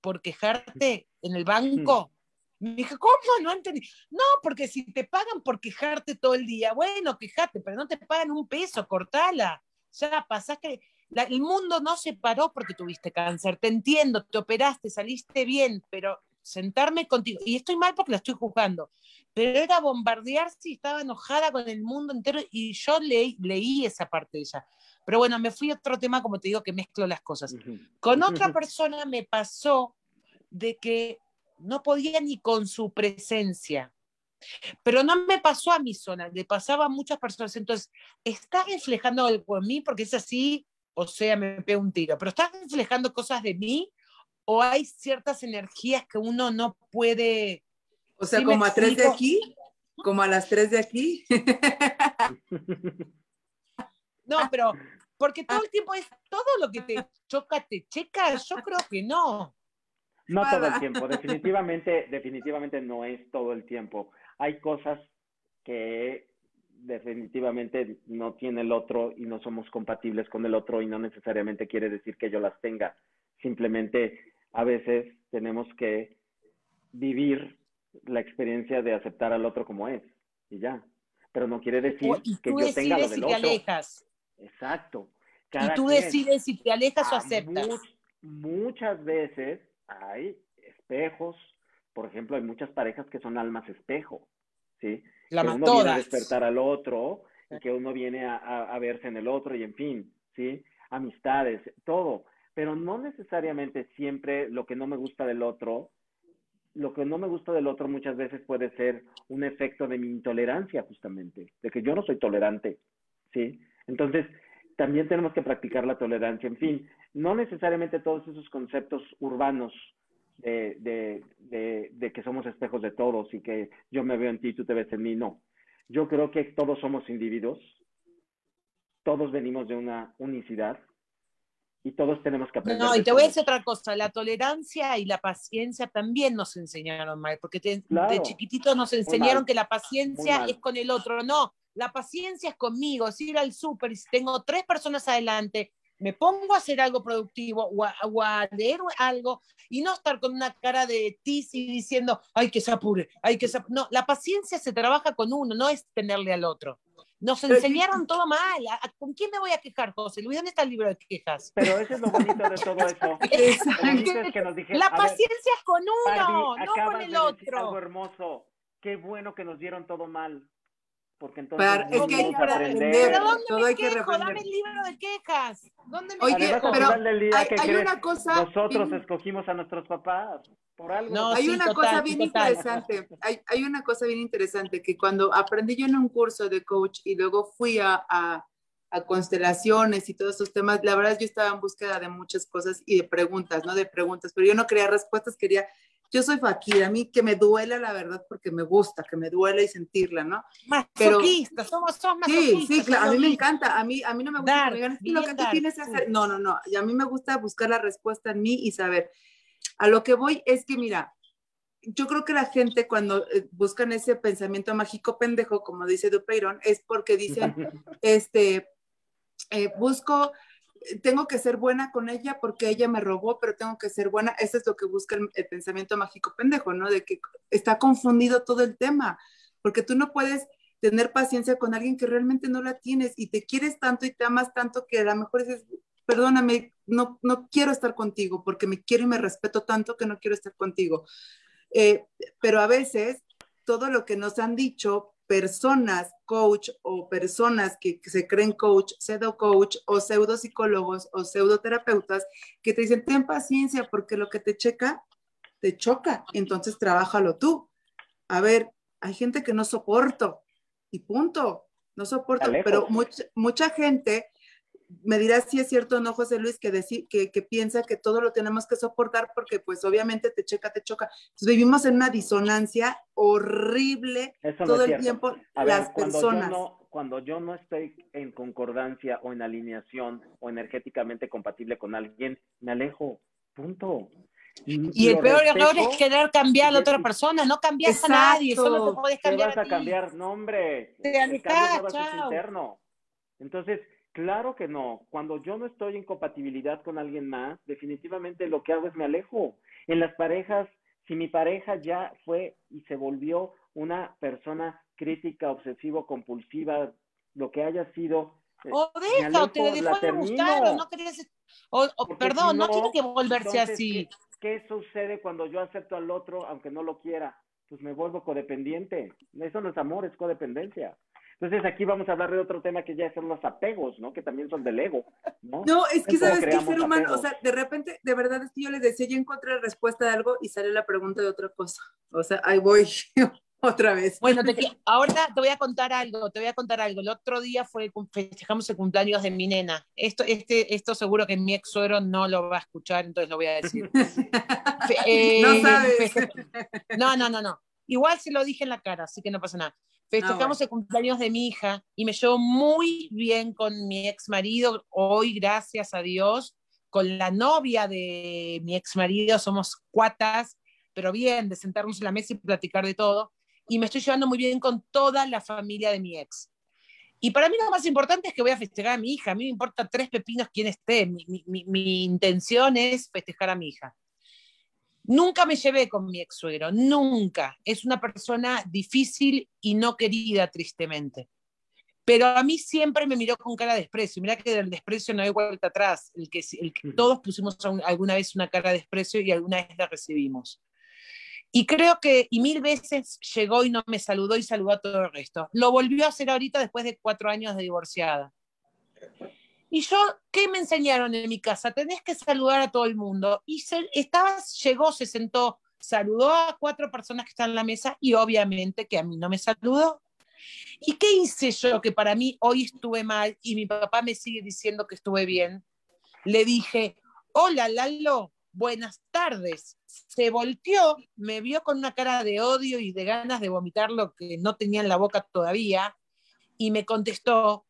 D: por quejarte en el banco? Me dije, ¿cómo? No entendí. No, porque si te pagan por quejarte todo el día, bueno, quejate, pero no te pagan un peso, cortala. Ya pasaste, que el mundo no se paró porque tuviste cáncer, te entiendo, te operaste, saliste bien, pero sentarme contigo, y estoy mal porque la estoy juzgando, pero era bombardear si estaba enojada con el mundo entero y yo leí esa parte de ella. Pero bueno, me fui a otro tema, como te digo, que mezclo las cosas. Con otra persona me pasó de que no podía ni con su presencia. Pero no me pasó a mi zona, le pasaba a muchas personas. Entonces, está reflejando algo en mí porque es así, o sea, me pego un tiro, pero está reflejando cosas de mí o hay ciertas energías que uno no puede...
C: O sea, como a tres de aquí, como a las tres de aquí.
D: no, pero porque todo el tiempo es todo lo que te choca, te checa, yo creo que no.
B: No todo el tiempo, definitivamente, definitivamente no es todo el tiempo. Hay cosas que definitivamente no tiene el otro y no somos compatibles con el otro y no necesariamente quiere decir que yo las tenga. Simplemente a veces tenemos que vivir la experiencia de aceptar al otro como es y ya. Pero no quiere decir que yo tenga lo del si te alejas. Exacto.
D: y tú decides si te alejas o aceptas.
B: muchas veces hay espejos, por ejemplo, hay muchas parejas que son almas espejo, ¿sí? que uno viene a despertar al otro y que uno viene a, a verse en el otro y en fin, ¿sí? Amistades, todo pero no necesariamente siempre lo que no me gusta del otro, lo que no me gusta del otro muchas veces puede ser un efecto de mi intolerancia justamente, de que yo no soy tolerante, ¿sí? Entonces, también tenemos que practicar la tolerancia, en fin, no necesariamente todos esos conceptos urbanos de, de, de, de que somos espejos de todos y que yo me veo en ti, tú te ves en mí, no. Yo creo que todos somos individuos, todos venimos de una unicidad, y todos tenemos que aprender.
D: No, y te voy a decir otra cosa, la tolerancia y la paciencia también nos enseñaron mal, porque de chiquititos nos enseñaron que la paciencia es con el otro, no, la paciencia es conmigo, es ir al súper y si tengo tres personas adelante, me pongo a hacer algo productivo o a, leer algo y no estar con una cara de y diciendo, ay, que se apure, ay, que se No, la paciencia se trabaja con uno, no es tenerle al otro. Nos enseñaron todo mal. ¿Con quién me voy a quejar, José Luis? ¿Dónde está el libro de quejas?
B: Pero eso es lo bonito de todo eso.
D: la paciencia es con uno, no con el otro.
B: Algo hermoso. Qué bueno que nos dieron todo mal porque entonces
C: es que hay que aprender.
D: ¿Pero dónde todo me hay quejo? Que Dame el libro de quejas. ¿Dónde me
C: Oye,
B: quejo?
C: pero hay, una cosa...
B: Nosotros escogimos a nuestros papás por algo.
C: No, hay una cosa bien interesante. Hay, hay, una cosa bien interesante que cuando aprendí yo en un curso de coach y luego fui a, a, a constelaciones y todos esos temas, la verdad yo estaba en búsqueda de muchas cosas y de preguntas, ¿no? De preguntas, pero yo no quería respuestas, quería yo soy fakir, a mí que me duela la verdad porque me gusta, que me duele y sentirla, ¿no?
D: Masoquistas, somos, somos
C: Sí, sí, claro, a mí me encanta, a mí, a mí no me gusta que me digan, lo que tú tienes hacer, no, no, no, y a mí me gusta buscar la respuesta en mí y saber. A lo que voy es que, mira, yo creo que la gente cuando eh, buscan ese pensamiento mágico pendejo, como dice Dupeyron, es porque dicen, este, eh, busco tengo que ser buena con ella porque ella me robó, pero tengo que ser buena. Eso es lo que busca el, pensamiento mágico pendejo, ¿no? De que está confundido todo el tema, porque tú no puedes tener paciencia con alguien que realmente no la tienes y te quieres tanto y te amas tanto que a lo mejor dices, perdóname, no, no quiero estar contigo porque me quiero y me respeto tanto que no quiero estar contigo. Eh, pero a veces todo lo que nos han dicho personas coach o personas que, se creen coach, pseudo coach o pseudo psicólogos o pseudoterapeutas que te dicen, ten paciencia porque lo que te checa, te choca, entonces trabájalo tú. A ver, hay gente que no soporto y punto, no soporto, pero mucha, mucha gente me dirás si es cierto o no, José Luis, que, que, que, piensa que todo lo tenemos que soportar porque pues obviamente te checa, te choca. vivimos en una disonancia horrible todo el tiempo las personas.
B: cuando yo no estoy en concordancia o en alineación o energéticamente compatible con alguien, me alejo. Punto.
D: Y, el peor error es querer cambiar a la otra persona, no cambias a nadie, solo te puedes cambiar.
B: Te vas a, cambiar, no hombre. Te el cambio interno. Entonces, Claro que no. Cuando yo no estoy en compatibilidad con alguien más, definitivamente lo que hago es me alejo. En las parejas, si mi pareja ya fue y se volvió una persona crítica, obsesivo, compulsiva, lo que haya sido.
D: Eh, o deja, o te dejó de gustar, o no querías. O, perdón, no, tiene que volverse así.
B: ¿qué, ¿Qué sucede cuando yo acepto al otro aunque no lo quiera? Pues me vuelvo codependiente. Eso no es amor, es codependencia. Entonces aquí vamos a hablar de otro tema que ya son los apegos, ¿no? Que también son del ego, ¿no?
C: No, es que sabes que el ser humano, o sea, de repente, de verdad es que yo les decía, yo encontré la respuesta de algo y sale la pregunta de otra cosa. O sea, ahí voy otra vez.
D: Bueno, te, ahora te voy a contar algo, te voy a contar algo. El otro día fue, festejamos el cumpleaños de mi nena. Esto, este, esto seguro que mi ex suegro no lo va a escuchar, entonces lo voy a decir.
C: Eh, no sabes.
D: No, no, no, no. Igual se lo dije en la cara, así que no pasa nada. Festejamos el cumpleaños de mi hija y me llevo muy bien con mi ex marido. Hoy, gracias a Dios, con la novia de mi ex marido somos cuatas, pero bien, de sentarnos en la mesa y platicar de todo. Y me estoy llevando muy bien con toda la familia de mi ex. Y para mí lo más importante es que voy a festejar a mi hija. A mí me importa tres pepinos quién esté. Mi, mi, mi intención es festejar a mi hija. Nunca me llevé con mi ex suegro, nunca. Es una persona difícil y no querida, tristemente. Pero a mí siempre me miró con cara de desprecio. Mira que del desprecio no hay vuelta atrás. El que, el que todos pusimos alguna vez una cara de desprecio y alguna vez la recibimos. Y creo que, y mil veces llegó y no me saludó y saludó a todo el resto. Lo volvió a hacer ahorita después de cuatro años de divorciada. Y yo, ¿qué me enseñaron en mi casa? Tenés que saludar a todo el mundo. Y se, estaba, llegó, se sentó, saludó a cuatro personas que están en la mesa y obviamente que a mí no me saludó. ¿Y qué hice yo que para mí hoy estuve mal y mi papá me sigue diciendo que estuve bien? Le dije, hola Lalo, buenas tardes. Se volteó, me vio con una cara de odio y de ganas de vomitar lo que no tenía en la boca todavía y me contestó,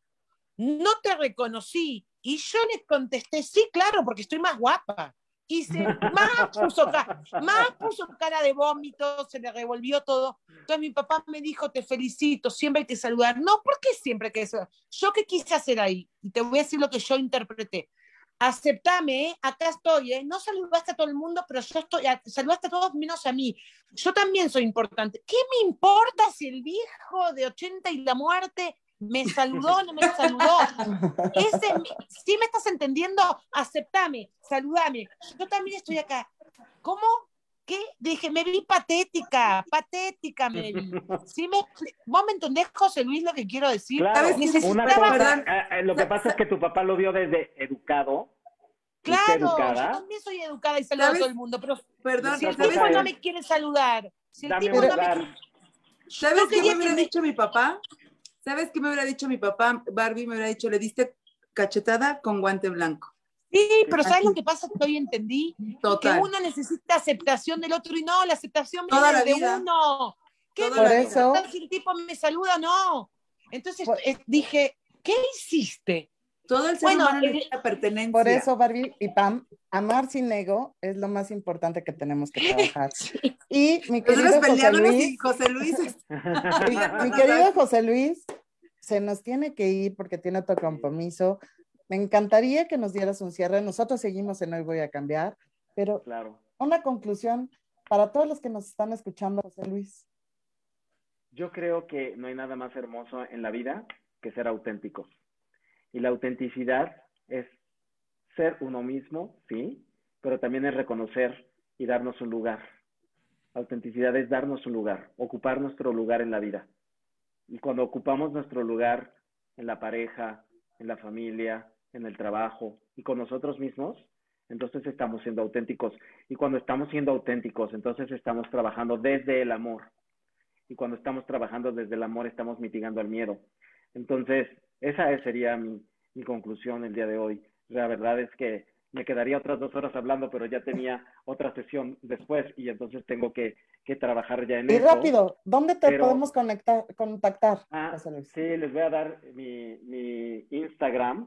D: no te reconocí. Y yo le contesté, sí, claro, porque estoy más guapa. Y se, más, puso, más puso cara de vómito, se le revolvió todo. Entonces mi papá me dijo, te felicito, siempre hay que saludar. No, ¿por qué siempre hay que saludar? ¿Yo qué quise hacer ahí? Y te voy a decir lo que yo interpreté. Aceptame, ¿eh? acá estoy, ¿eh? no saludaste a todo el mundo, pero yo estoy, saludaste a todos menos a mí. Yo también soy importante. ¿Qué me importa si el viejo de 80 y la muerte ¿Me saludó no me saludó? Ese, si me estás entendiendo, aceptame, saludame. Yo también estoy acá. ¿Cómo? ¿Qué? Dije, me vi patética, patética me vi. ¿Sí me, ¿Vos me entendés, José Luis, lo que quiero decir?
B: Claro, una cosa, eh, eh, lo que pasa es que tu papá lo vio desde educado.
D: Claro, yo también soy educada y saludo a todo el mundo, pero Perdón, si el tipo no me quiere saludar, si el tipo no me
C: ¿Sabes qué me hubiera dicho mi papá? ¿Sabes qué me hubiera dicho mi papá? Barbie me hubiera dicho, le diste cachetada con guante blanco.
D: Sí, pero ¿sabes lo que pasa? Que hoy entendí que uno necesita aceptación del otro y no, la aceptación viene de uno. ¿Qué por eso? Si el tipo me saluda, no. Entonces eh, dije, ¿qué hiciste?
C: Todo el ser bueno, humano necesita pertenencia.
A: Por eso, Barbie y Pam, amar sin ego es lo más importante que tenemos que trabajar. Y mi querido José Luis,
C: José Luis.
A: mi querido José Luis, se nos tiene que ir porque tiene otro compromiso. Me encantaría que nos dieras un cierre. Nosotros seguimos en Hoy Voy a Cambiar, pero
B: claro.
A: una conclusión para todos los que nos están escuchando, José Luis.
B: Yo creo que no hay nada más hermoso en la vida que ser auténticos. Y la autenticidad es ser uno mismo, sí, pero también es reconocer y darnos un lugar. Autenticidad es darnos un lugar, ocupar nuestro lugar en la vida. Y cuando ocupamos nuestro lugar en la pareja, en la familia, en el trabajo y con nosotros mismos, entonces estamos siendo auténticos. Y cuando estamos siendo auténticos, entonces estamos trabajando desde el amor. Y cuando estamos trabajando desde el amor, estamos mitigando el miedo. Entonces, esa sería mi, conclusión el día de hoy. La verdad es que me quedaría otras dos horas hablando, pero ya tenía otra sesión después y entonces tengo que, trabajar ya en
A: eso. Y rápido, ¿dónde te podemos conectar, contactar?
B: Ah, sí, les voy a dar mi, Instagram,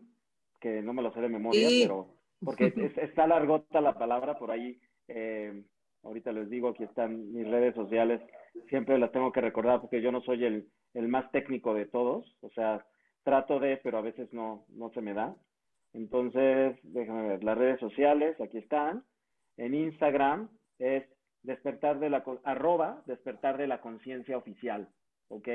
B: que no me lo sé de memoria, pero porque está largota la palabra por ahí. Eh, ahorita les digo, aquí están mis redes sociales, siempre las tengo que recordar porque yo no soy el, el más técnico de todos, o sea, trato de, pero a veces no, no se me da. Entonces, déjame ver, las redes sociales, aquí están. En Instagram es despertar de la, arroba despertar de la conciencia oficial, ¿ok?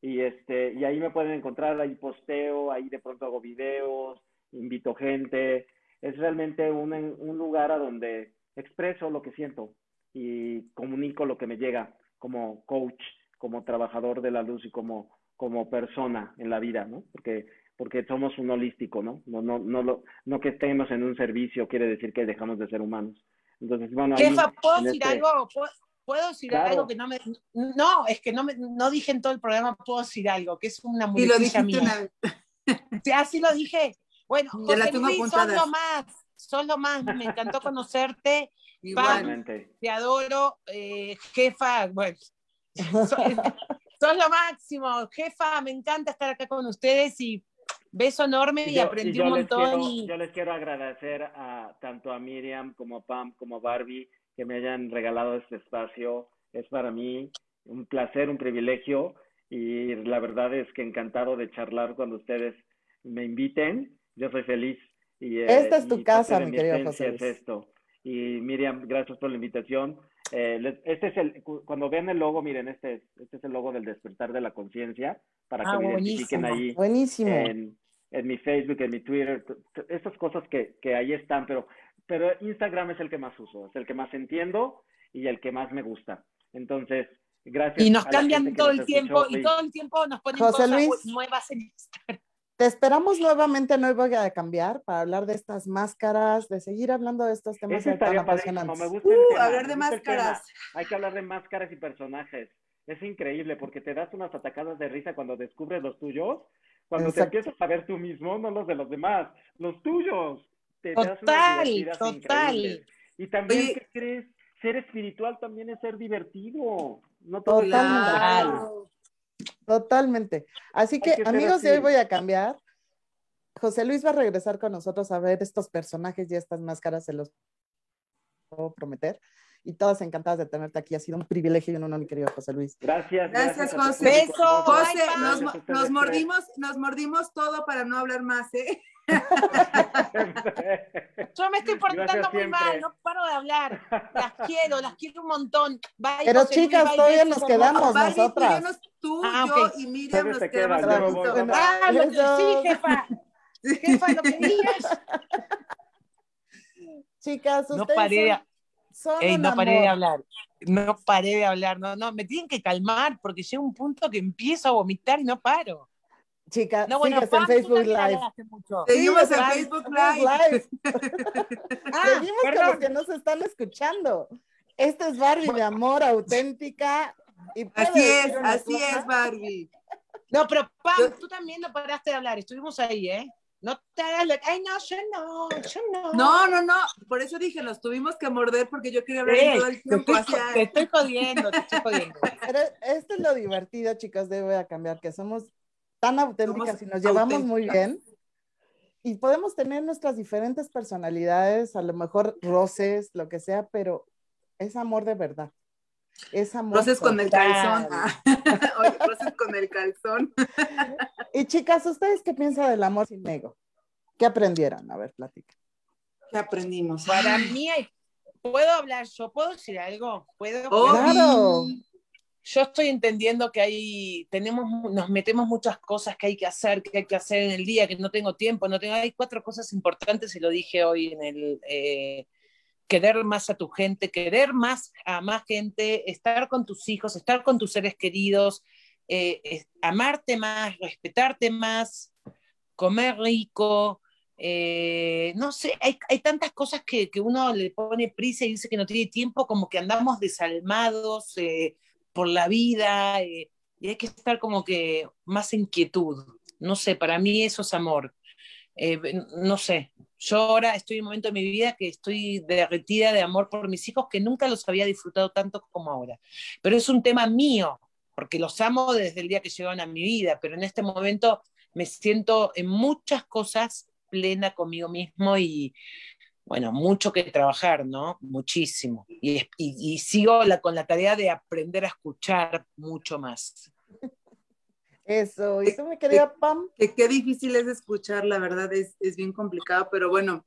B: Y, este, y ahí me pueden encontrar, ahí posteo, ahí de pronto hago videos, invito gente. Es realmente un, un lugar a donde expreso lo que siento y comunico lo que me llega como coach, como trabajador de la luz y como como persona en la vida, ¿no? Porque porque somos un holístico, ¿no? No no no lo, no que estemos en un servicio quiere decir que dejamos de ser humanos. Entonces, bueno,
D: Jefa, ¿puedo decir este algo? ¿Puedo, decir algo que no me no, es que no me no dije en todo el programa, puedo decir algo, que es una muletilla mía. Sí, así lo dije. Bueno, José Luis, son lo más, son lo más, me encantó conocerte. Igualmente. te adoro, eh, jefa, bueno, Son lo máximo, jefa, me encanta estar acá con ustedes y beso enorme y, aprendí un montón.
B: Yo les quiero agradecer a tanto a Miriam como a Pam como a Barbie que me hayan regalado este espacio. Es para mí un placer, un privilegio y la verdad es que encantado de charlar cuando ustedes me inviten. Yo soy feliz. Y,
A: eh, Esta es tu casa, mi querido José.
B: Es esto. Y Miriam, gracias por la invitación. Eh, este es el, cuando vean el logo, miren, este es, este es el logo del despertar de la conciencia, para que ah, me identifiquen ahí
A: buenísimo.
B: En, en, mi Facebook, en mi Twitter, estas cosas que, que ahí están, pero, pero Instagram es el que más uso, es el que más entiendo y el que más me gusta. Entonces, gracias.
D: Y nos cambian todo el tiempo, y todo el tiempo nos ponen cosas nuevas en Instagram.
A: Te esperamos nuevamente no Voy a Cambiar para hablar de estas máscaras, de seguir hablando de estos temas tan apasionantes.
B: Me gusta uh, hablar de máscaras. Hay que hablar de máscaras y personajes. Es increíble porque te das unas atacadas de risa cuando descubres los tuyos, cuando te empiezas a ver tú mismo, no los de los demás, los tuyos. Te
D: total, das total.
B: Y también, ¿qué crees? Ser espiritual también es ser divertido. No todo total.
A: Totalmente. Así que, amigos, de hoy voy a cambiar. José Luis va a regresar con nosotros a ver estos personajes y estas máscaras, se los puedo prometer. Y todas encantadas de tenerte aquí. Ha sido un privilegio y un honor, mi querido José Luis.
B: Gracias.
C: Gracias, José. Beso. José, nos, mordimos, nos mordimos todo para no hablar más, ¿eh?
D: Yo me estoy portando muy mal, no paro de hablar. Las quiero, las quiero un montón.
A: Pero chicas, todavía nos quedamos nosotras.
C: Tú, ah, yo y Miriam nos quedamos.
D: Ah, lo que, sí, jefa. Jefa, lo que digas.
A: Chicas, ustedes
D: no paré, son, no paré de hablar. No paré de hablar. No, no, me tienen que calmar porque llega un punto que empiezo a vomitar y no paro.
A: Chicas, no, bueno, en Facebook Live.
C: Seguimos en Facebook Live.
A: ah, Seguimos con los que nos están escuchando. Este es Barbie de amor auténtica.
C: Y así es, así es, Barbie.
D: No, pero Pam, tú también no paraste de hablar. Estuvimos ahí, ¿eh? No te hagas Ay, no, yo no, yo no.
C: No, no, no. Por eso dije, nos tuvimos que morder porque yo quería hablar todo el tiempo.
D: Te estoy, te estoy jodiendo, te estoy jodiendo.
A: Pero esto es lo divertido, chicos, debo a cambiar, que somos tan auténticas y nos llevamos muy bien. Y podemos tener nuestras diferentes personalidades, a lo mejor roces, lo que sea, pero es amor de verdad. Es amor.
C: Roces con el calzón. roces con el calzón.
A: y chicas, ¿ustedes qué piensan del amor sin ego? ¿Qué aprendieron? A ver, platica.
C: ¿Qué aprendimos?
D: Para mí, ¿puedo hablar yo? ¿Puedo decir algo? ¿Puedo?
A: claro
D: yo estoy entendiendo que hay, tenemos, nos metemos muchas cosas que hay que hacer, que hay que hacer en el día, que no tengo tiempo, no tengo, hay cuatro cosas importantes y lo dije hoy en el, eh, querer más a tu gente, querer más a más gente, estar con tus hijos, estar con tus seres queridos, eh, amarte más, respetarte más, comer rico, eh, no sé, hay, hay tantas cosas que, que, uno le pone prisa y dice que no tiene tiempo, como que andamos desalmados, por la vida eh, y hay que estar como que más inquietud. No sé, para mí eso es amor. Eh, no sé, yo ahora estoy en un momento de mi vida que estoy derretida de amor por mis hijos que nunca los había disfrutado tanto como ahora. Pero es un tema mío, porque los amo desde el día que llegaron a mi vida, pero en este momento me siento en muchas cosas plena conmigo mismo y, bueno, mucho que trabajar, ¿no? Muchísimo. Y, sigo la, con la tarea de aprender a escuchar mucho más.
A: Eso, y tú me quería, Pam.
C: Que, qué difícil es escuchar, la verdad es, bien complicado, pero bueno,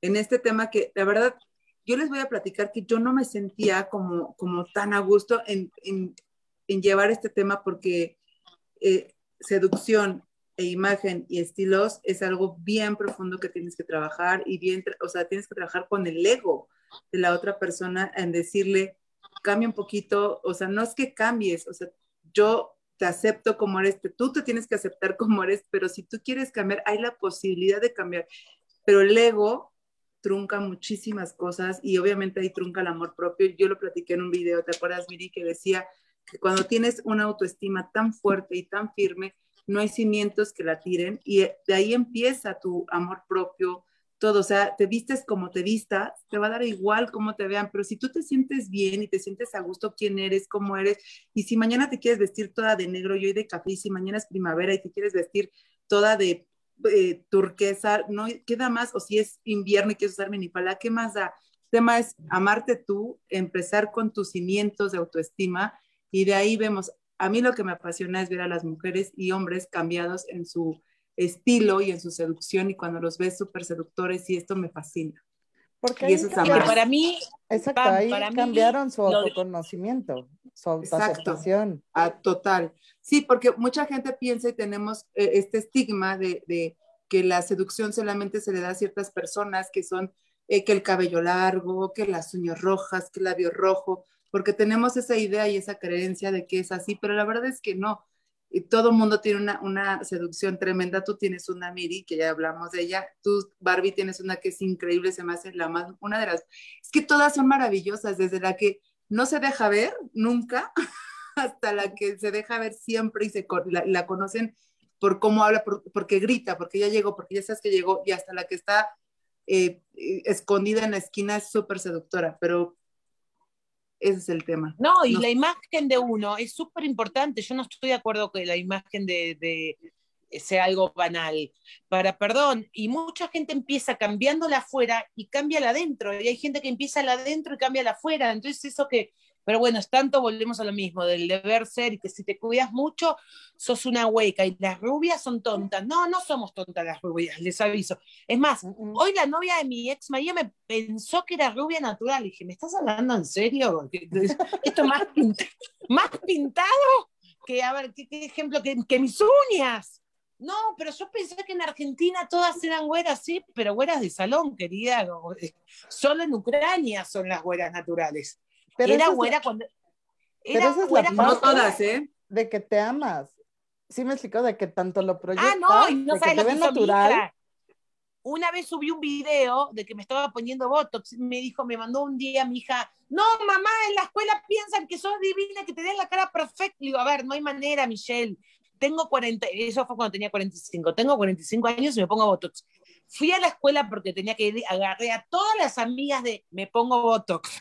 C: en este tema que, la verdad, yo les voy a platicar que yo no me sentía como, como tan a gusto en, llevar este tema porque eh, seducción, e imagen y estilos es algo bien profundo que tienes que trabajar y bien, o sea, tienes que trabajar con el ego de la otra persona en decirle, cambia un poquito, o sea, no es que cambies, o sea, yo te acepto como eres, tú te tienes que aceptar como eres, pero si tú quieres cambiar, hay la posibilidad de cambiar, pero el ego trunca muchísimas cosas y obviamente ahí trunca el amor propio. Yo lo platiqué en un video, ¿te acuerdas, Miri, que decía que cuando tienes una autoestima tan fuerte y tan firme, no hay cimientos que la tiren y de ahí empieza tu amor propio, todo, o sea, te vistes como te vistas, te va a dar igual cómo te vean, pero si tú te sientes bien y te sientes a gusto quién eres, cómo eres, y si mañana te quieres vestir toda de negro y de café, y si mañana es primavera y te quieres vestir toda de eh, turquesa, no queda más, o si es invierno y quieres usar minifalda, ¿qué más da? El tema es amarte tú, empezar con tus cimientos de autoestima y de ahí vemos, a mí lo que me apasiona es ver a las mujeres y hombres cambiados en su estilo y en su seducción y cuando los ves súper seductores y esto me fascina.
A: Porque y eso es
D: para mí,
A: exacto, ahí cambiaron su autoconocimiento, su autoaceptación.
C: Ah, total. Sí, porque mucha gente piensa y tenemos eh, este estigma de, de, que la seducción solamente se le da a ciertas personas que son, eh, que el cabello largo, que las uñas rojas, que el labio rojo, porque tenemos esa idea y esa creencia de que es así, pero la verdad es que no. Y todo mundo tiene una, una, seducción tremenda. Tú tienes una Miri, que ya hablamos de ella. Tú, Barbie, tienes una que es increíble, se me hace la más, una de las... Es que todas son maravillosas, desde la que no se deja ver nunca hasta la que se deja ver siempre y se, la, conocen por cómo habla, porque grita, porque ya llegó, porque ya sabes que llegó, y hasta la que está eh, escondida en la esquina es súper seductora, pero ese es el tema.
D: No, y la imagen de uno es súper importante. Yo no estoy de acuerdo que la imagen de, sea algo banal, para perdón, y mucha gente empieza cambiándola afuera y cambia la adentro, y hay gente que empieza la adentro y cambia la afuera, entonces eso que pero bueno, es tanto, volvemos a lo mismo, del deber ser y que si te cuidas mucho, sos una hueca y las rubias son tontas. No, no somos tontas las rubias, les aviso. Es más, hoy la novia de mi ex María me pensó que era rubia natural. Y dije, ¿me estás hablando en serio? Esto más, más pintado que, a ver, ¿qué, ejemplo? Que, que mis uñas. No, pero yo pensé que en Argentina todas eran güeras, sí, pero güeras de salón, querida. Solo en Ucrania son las güeras naturales. Pero era güera cuando.
A: Era pero esa es la todas, ¿eh? De que te amas. Sí me explicó de que tanto lo proyectas, ah, no, y no sabes que te natural.
D: Una vez subí un video de que me estaba poniendo Botox. Me dijo, me mandó un día mi hija, no, mamá, en la escuela piensan que sos divina, que te den la cara perfecta. Le digo, a ver, no hay manera, Michelle. Tengo 40, eso fue cuando tenía 45. Tengo 45 años y me pongo Botox. Fui a la escuela porque tenía que ir, agarré a todas las amigas de me pongo Botox.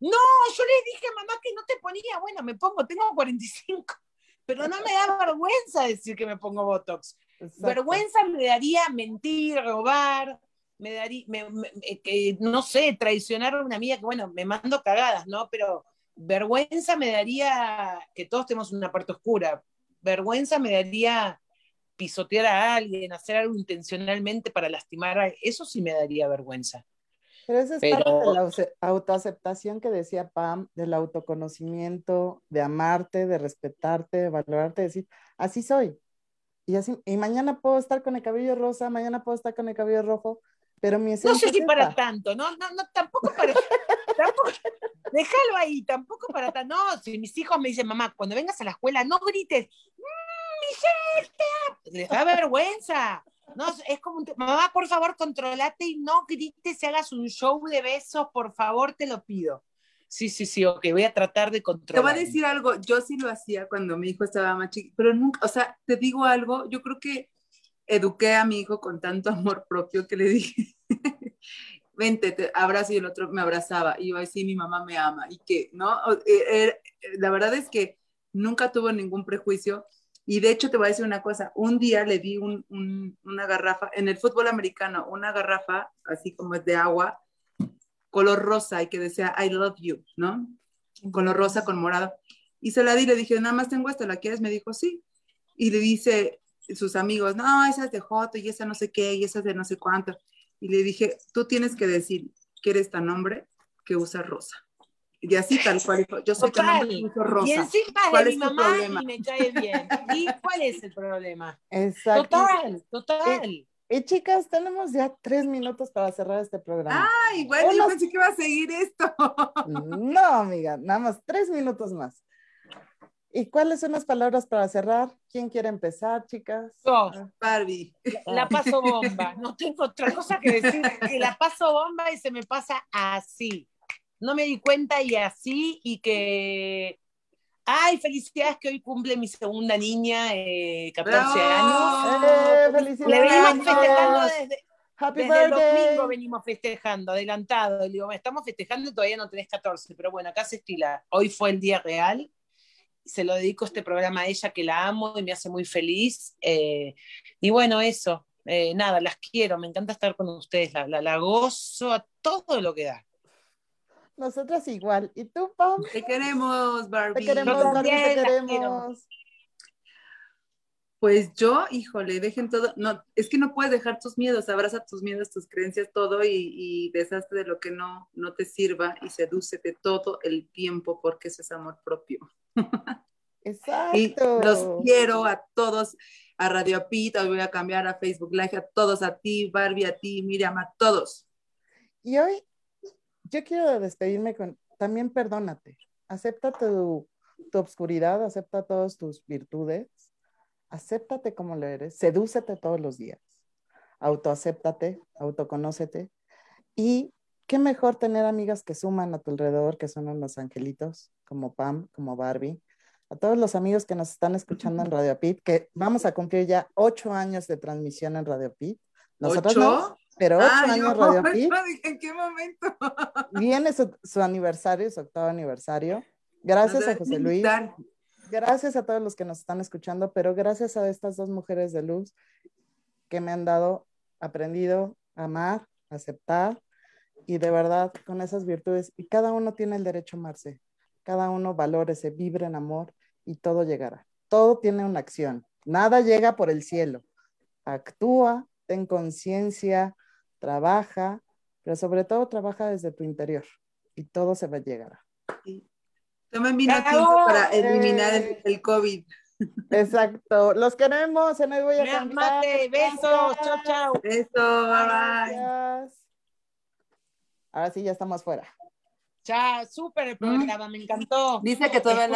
D: No, yo les dije mamá que no te ponía, bueno, me pongo, tengo 45, pero no me da vergüenza decir que me pongo Botox. Vergüenza me daría mentir, robar, me daría, eh, que, no sé, traicionar a una amiga que, bueno, me mando cagadas, ¿no? Pero vergüenza me daría que todos tenemos una parte oscura. Vergüenza me daría pisotear a alguien, hacer algo intencionalmente para lastimar a... Eso sí me daría vergüenza.
A: Pero eso es parte de la autoaceptación que decía Pam, del autoconocimiento, de amarte, de respetarte, de valorarte, de decir, así soy. Y, así, y mañana puedo estar con el cabello rosa, mañana puedo estar con el cabello rojo, pero mi
D: No sé si para tanto, no, no, no, tampoco para... tampoco, déjalo ahí, tampoco para tanto. No, si mis hijos me dicen, mamá, cuando vengas a la escuela, no grites, les da vergüenza. No, es como un mamá, por favor, controlate y no grites y hagas un show de besos, por favor, te lo pido. Sí, sí, sí, ok, voy a tratar de controlar.
C: Te voy a decir algo, yo sí lo hacía cuando mi hijo estaba más chiquito, pero nunca, o sea, te digo algo, yo creo que eduqué a mi hijo con tanto amor propio que le dije, vente, te abrazo y el otro me abrazaba y yo así, mi mamá me ama y que, ¿no? Eh, eh, la verdad es que nunca tuvo ningún prejuicio y de hecho te voy a decir una cosa, un día le di una garrafa, en el fútbol americano, una garrafa así como es de agua, color rosa y que decía I love you, ¿no? Color rosa con morado. Y se la di, le dije, nada más tengo esta, ¿la quieres? Me dijo, sí. Y le dice sus amigos, no, esa es de Joto y esa no sé qué y esa es de no sé cuánto. Y le dije, tú tienes que decir que eres tan hombre que usa rosa. Y así tal cual. Yo soy Total. rosa.
D: Y encima ¿Cuál de mi mamá y me cae bien. ¿Y cuál es el problema? Exacto. Total, total.
A: Y, chicas, tenemos ya tres minutos para cerrar este programa.
C: Ay, bueno, yo pensé que iba a seguir esto.
A: No, amiga, nada más tres minutos más. ¿Y cuáles son las palabras para cerrar? ¿Quién quiere empezar, chicas?
C: Yo, Barbie.
D: La paso bomba. No tengo otra cosa que decir. Que la paso bomba y se me pasa así no me di cuenta y así, y que, ay, felicidades que hoy cumple mi segunda niña, 14 eh, años. ¡Eh, felicidades! Le venimos festejando desde, Happy desde el domingo venimos festejando, adelantado. Le digo, estamos festejando y todavía no tenés 14, pero bueno, acá se estila. Hoy fue el día real. Se lo dedico este programa a ella, que la amo y me hace muy feliz. Eh, y bueno, eso. nada, las quiero, me encanta estar con ustedes, la, la, la gozo a todo lo que da.
A: Nosotras igual. ¿Y tú, Pam?
C: Te queremos, Barbie.
A: Te queremos, Barbie, te queremos.
C: Pues yo, híjole, dejen todo. No, es que no puedes dejar tus miedos, abraza tus miedos, tus creencias, todo y, y deshazte de lo que no, no te sirva y sedúcete todo el tiempo porque eso es amor propio.
A: Exacto. Y
C: los quiero a todos, a Radio Pita, voy a cambiar a Facebook Live, a todos, a ti, Barbie, a ti, Miriam, a todos.
A: Y hoy yo quiero despedirme con, también perdónate, acepta tu, tu obscuridad, acepta todas tus virtudes, acéptate como lo eres, sedúcete todos los días, autoacéptate, autoconócete y qué mejor tener amigas que suman a tu alrededor, que son los angelitos, como Pam, como Barbie, a todos los amigos que nos están escuchando en Radio Pit, que vamos a cumplir ya ocho años de transmisión en Radio Pit.
C: Nosotros ¿Ocho?
A: Pero ocho ah, años Radio Pit.
C: ¿En qué momento?
A: Viene su, aniversario, su octavo aniversario. Gracias a José Luis. gracias a todos los que nos están escuchando, pero gracias a estas dos mujeres de luz que me han dado, aprendido a amar, aceptar y de verdad con esas virtudes. Y cada uno tiene el derecho a amarse, cada uno valórese, vibre en amor y todo llegará. Todo tiene una acción, nada llega por el cielo. Actúa, ten conciencia, trabaja, pero sobre todo trabaja desde tu interior y todo se va a llegar.
C: Tomen vino tiempo para eliminar el, COVID.
A: Exacto. Los queremos. Se me voy a
D: cantar. besos. Chao, chao.
C: Besos. Bye, bye.
A: Ahora sí, ya estamos fuera.
D: Chao. Súper el programa. Me encantó.
C: Dice que todavía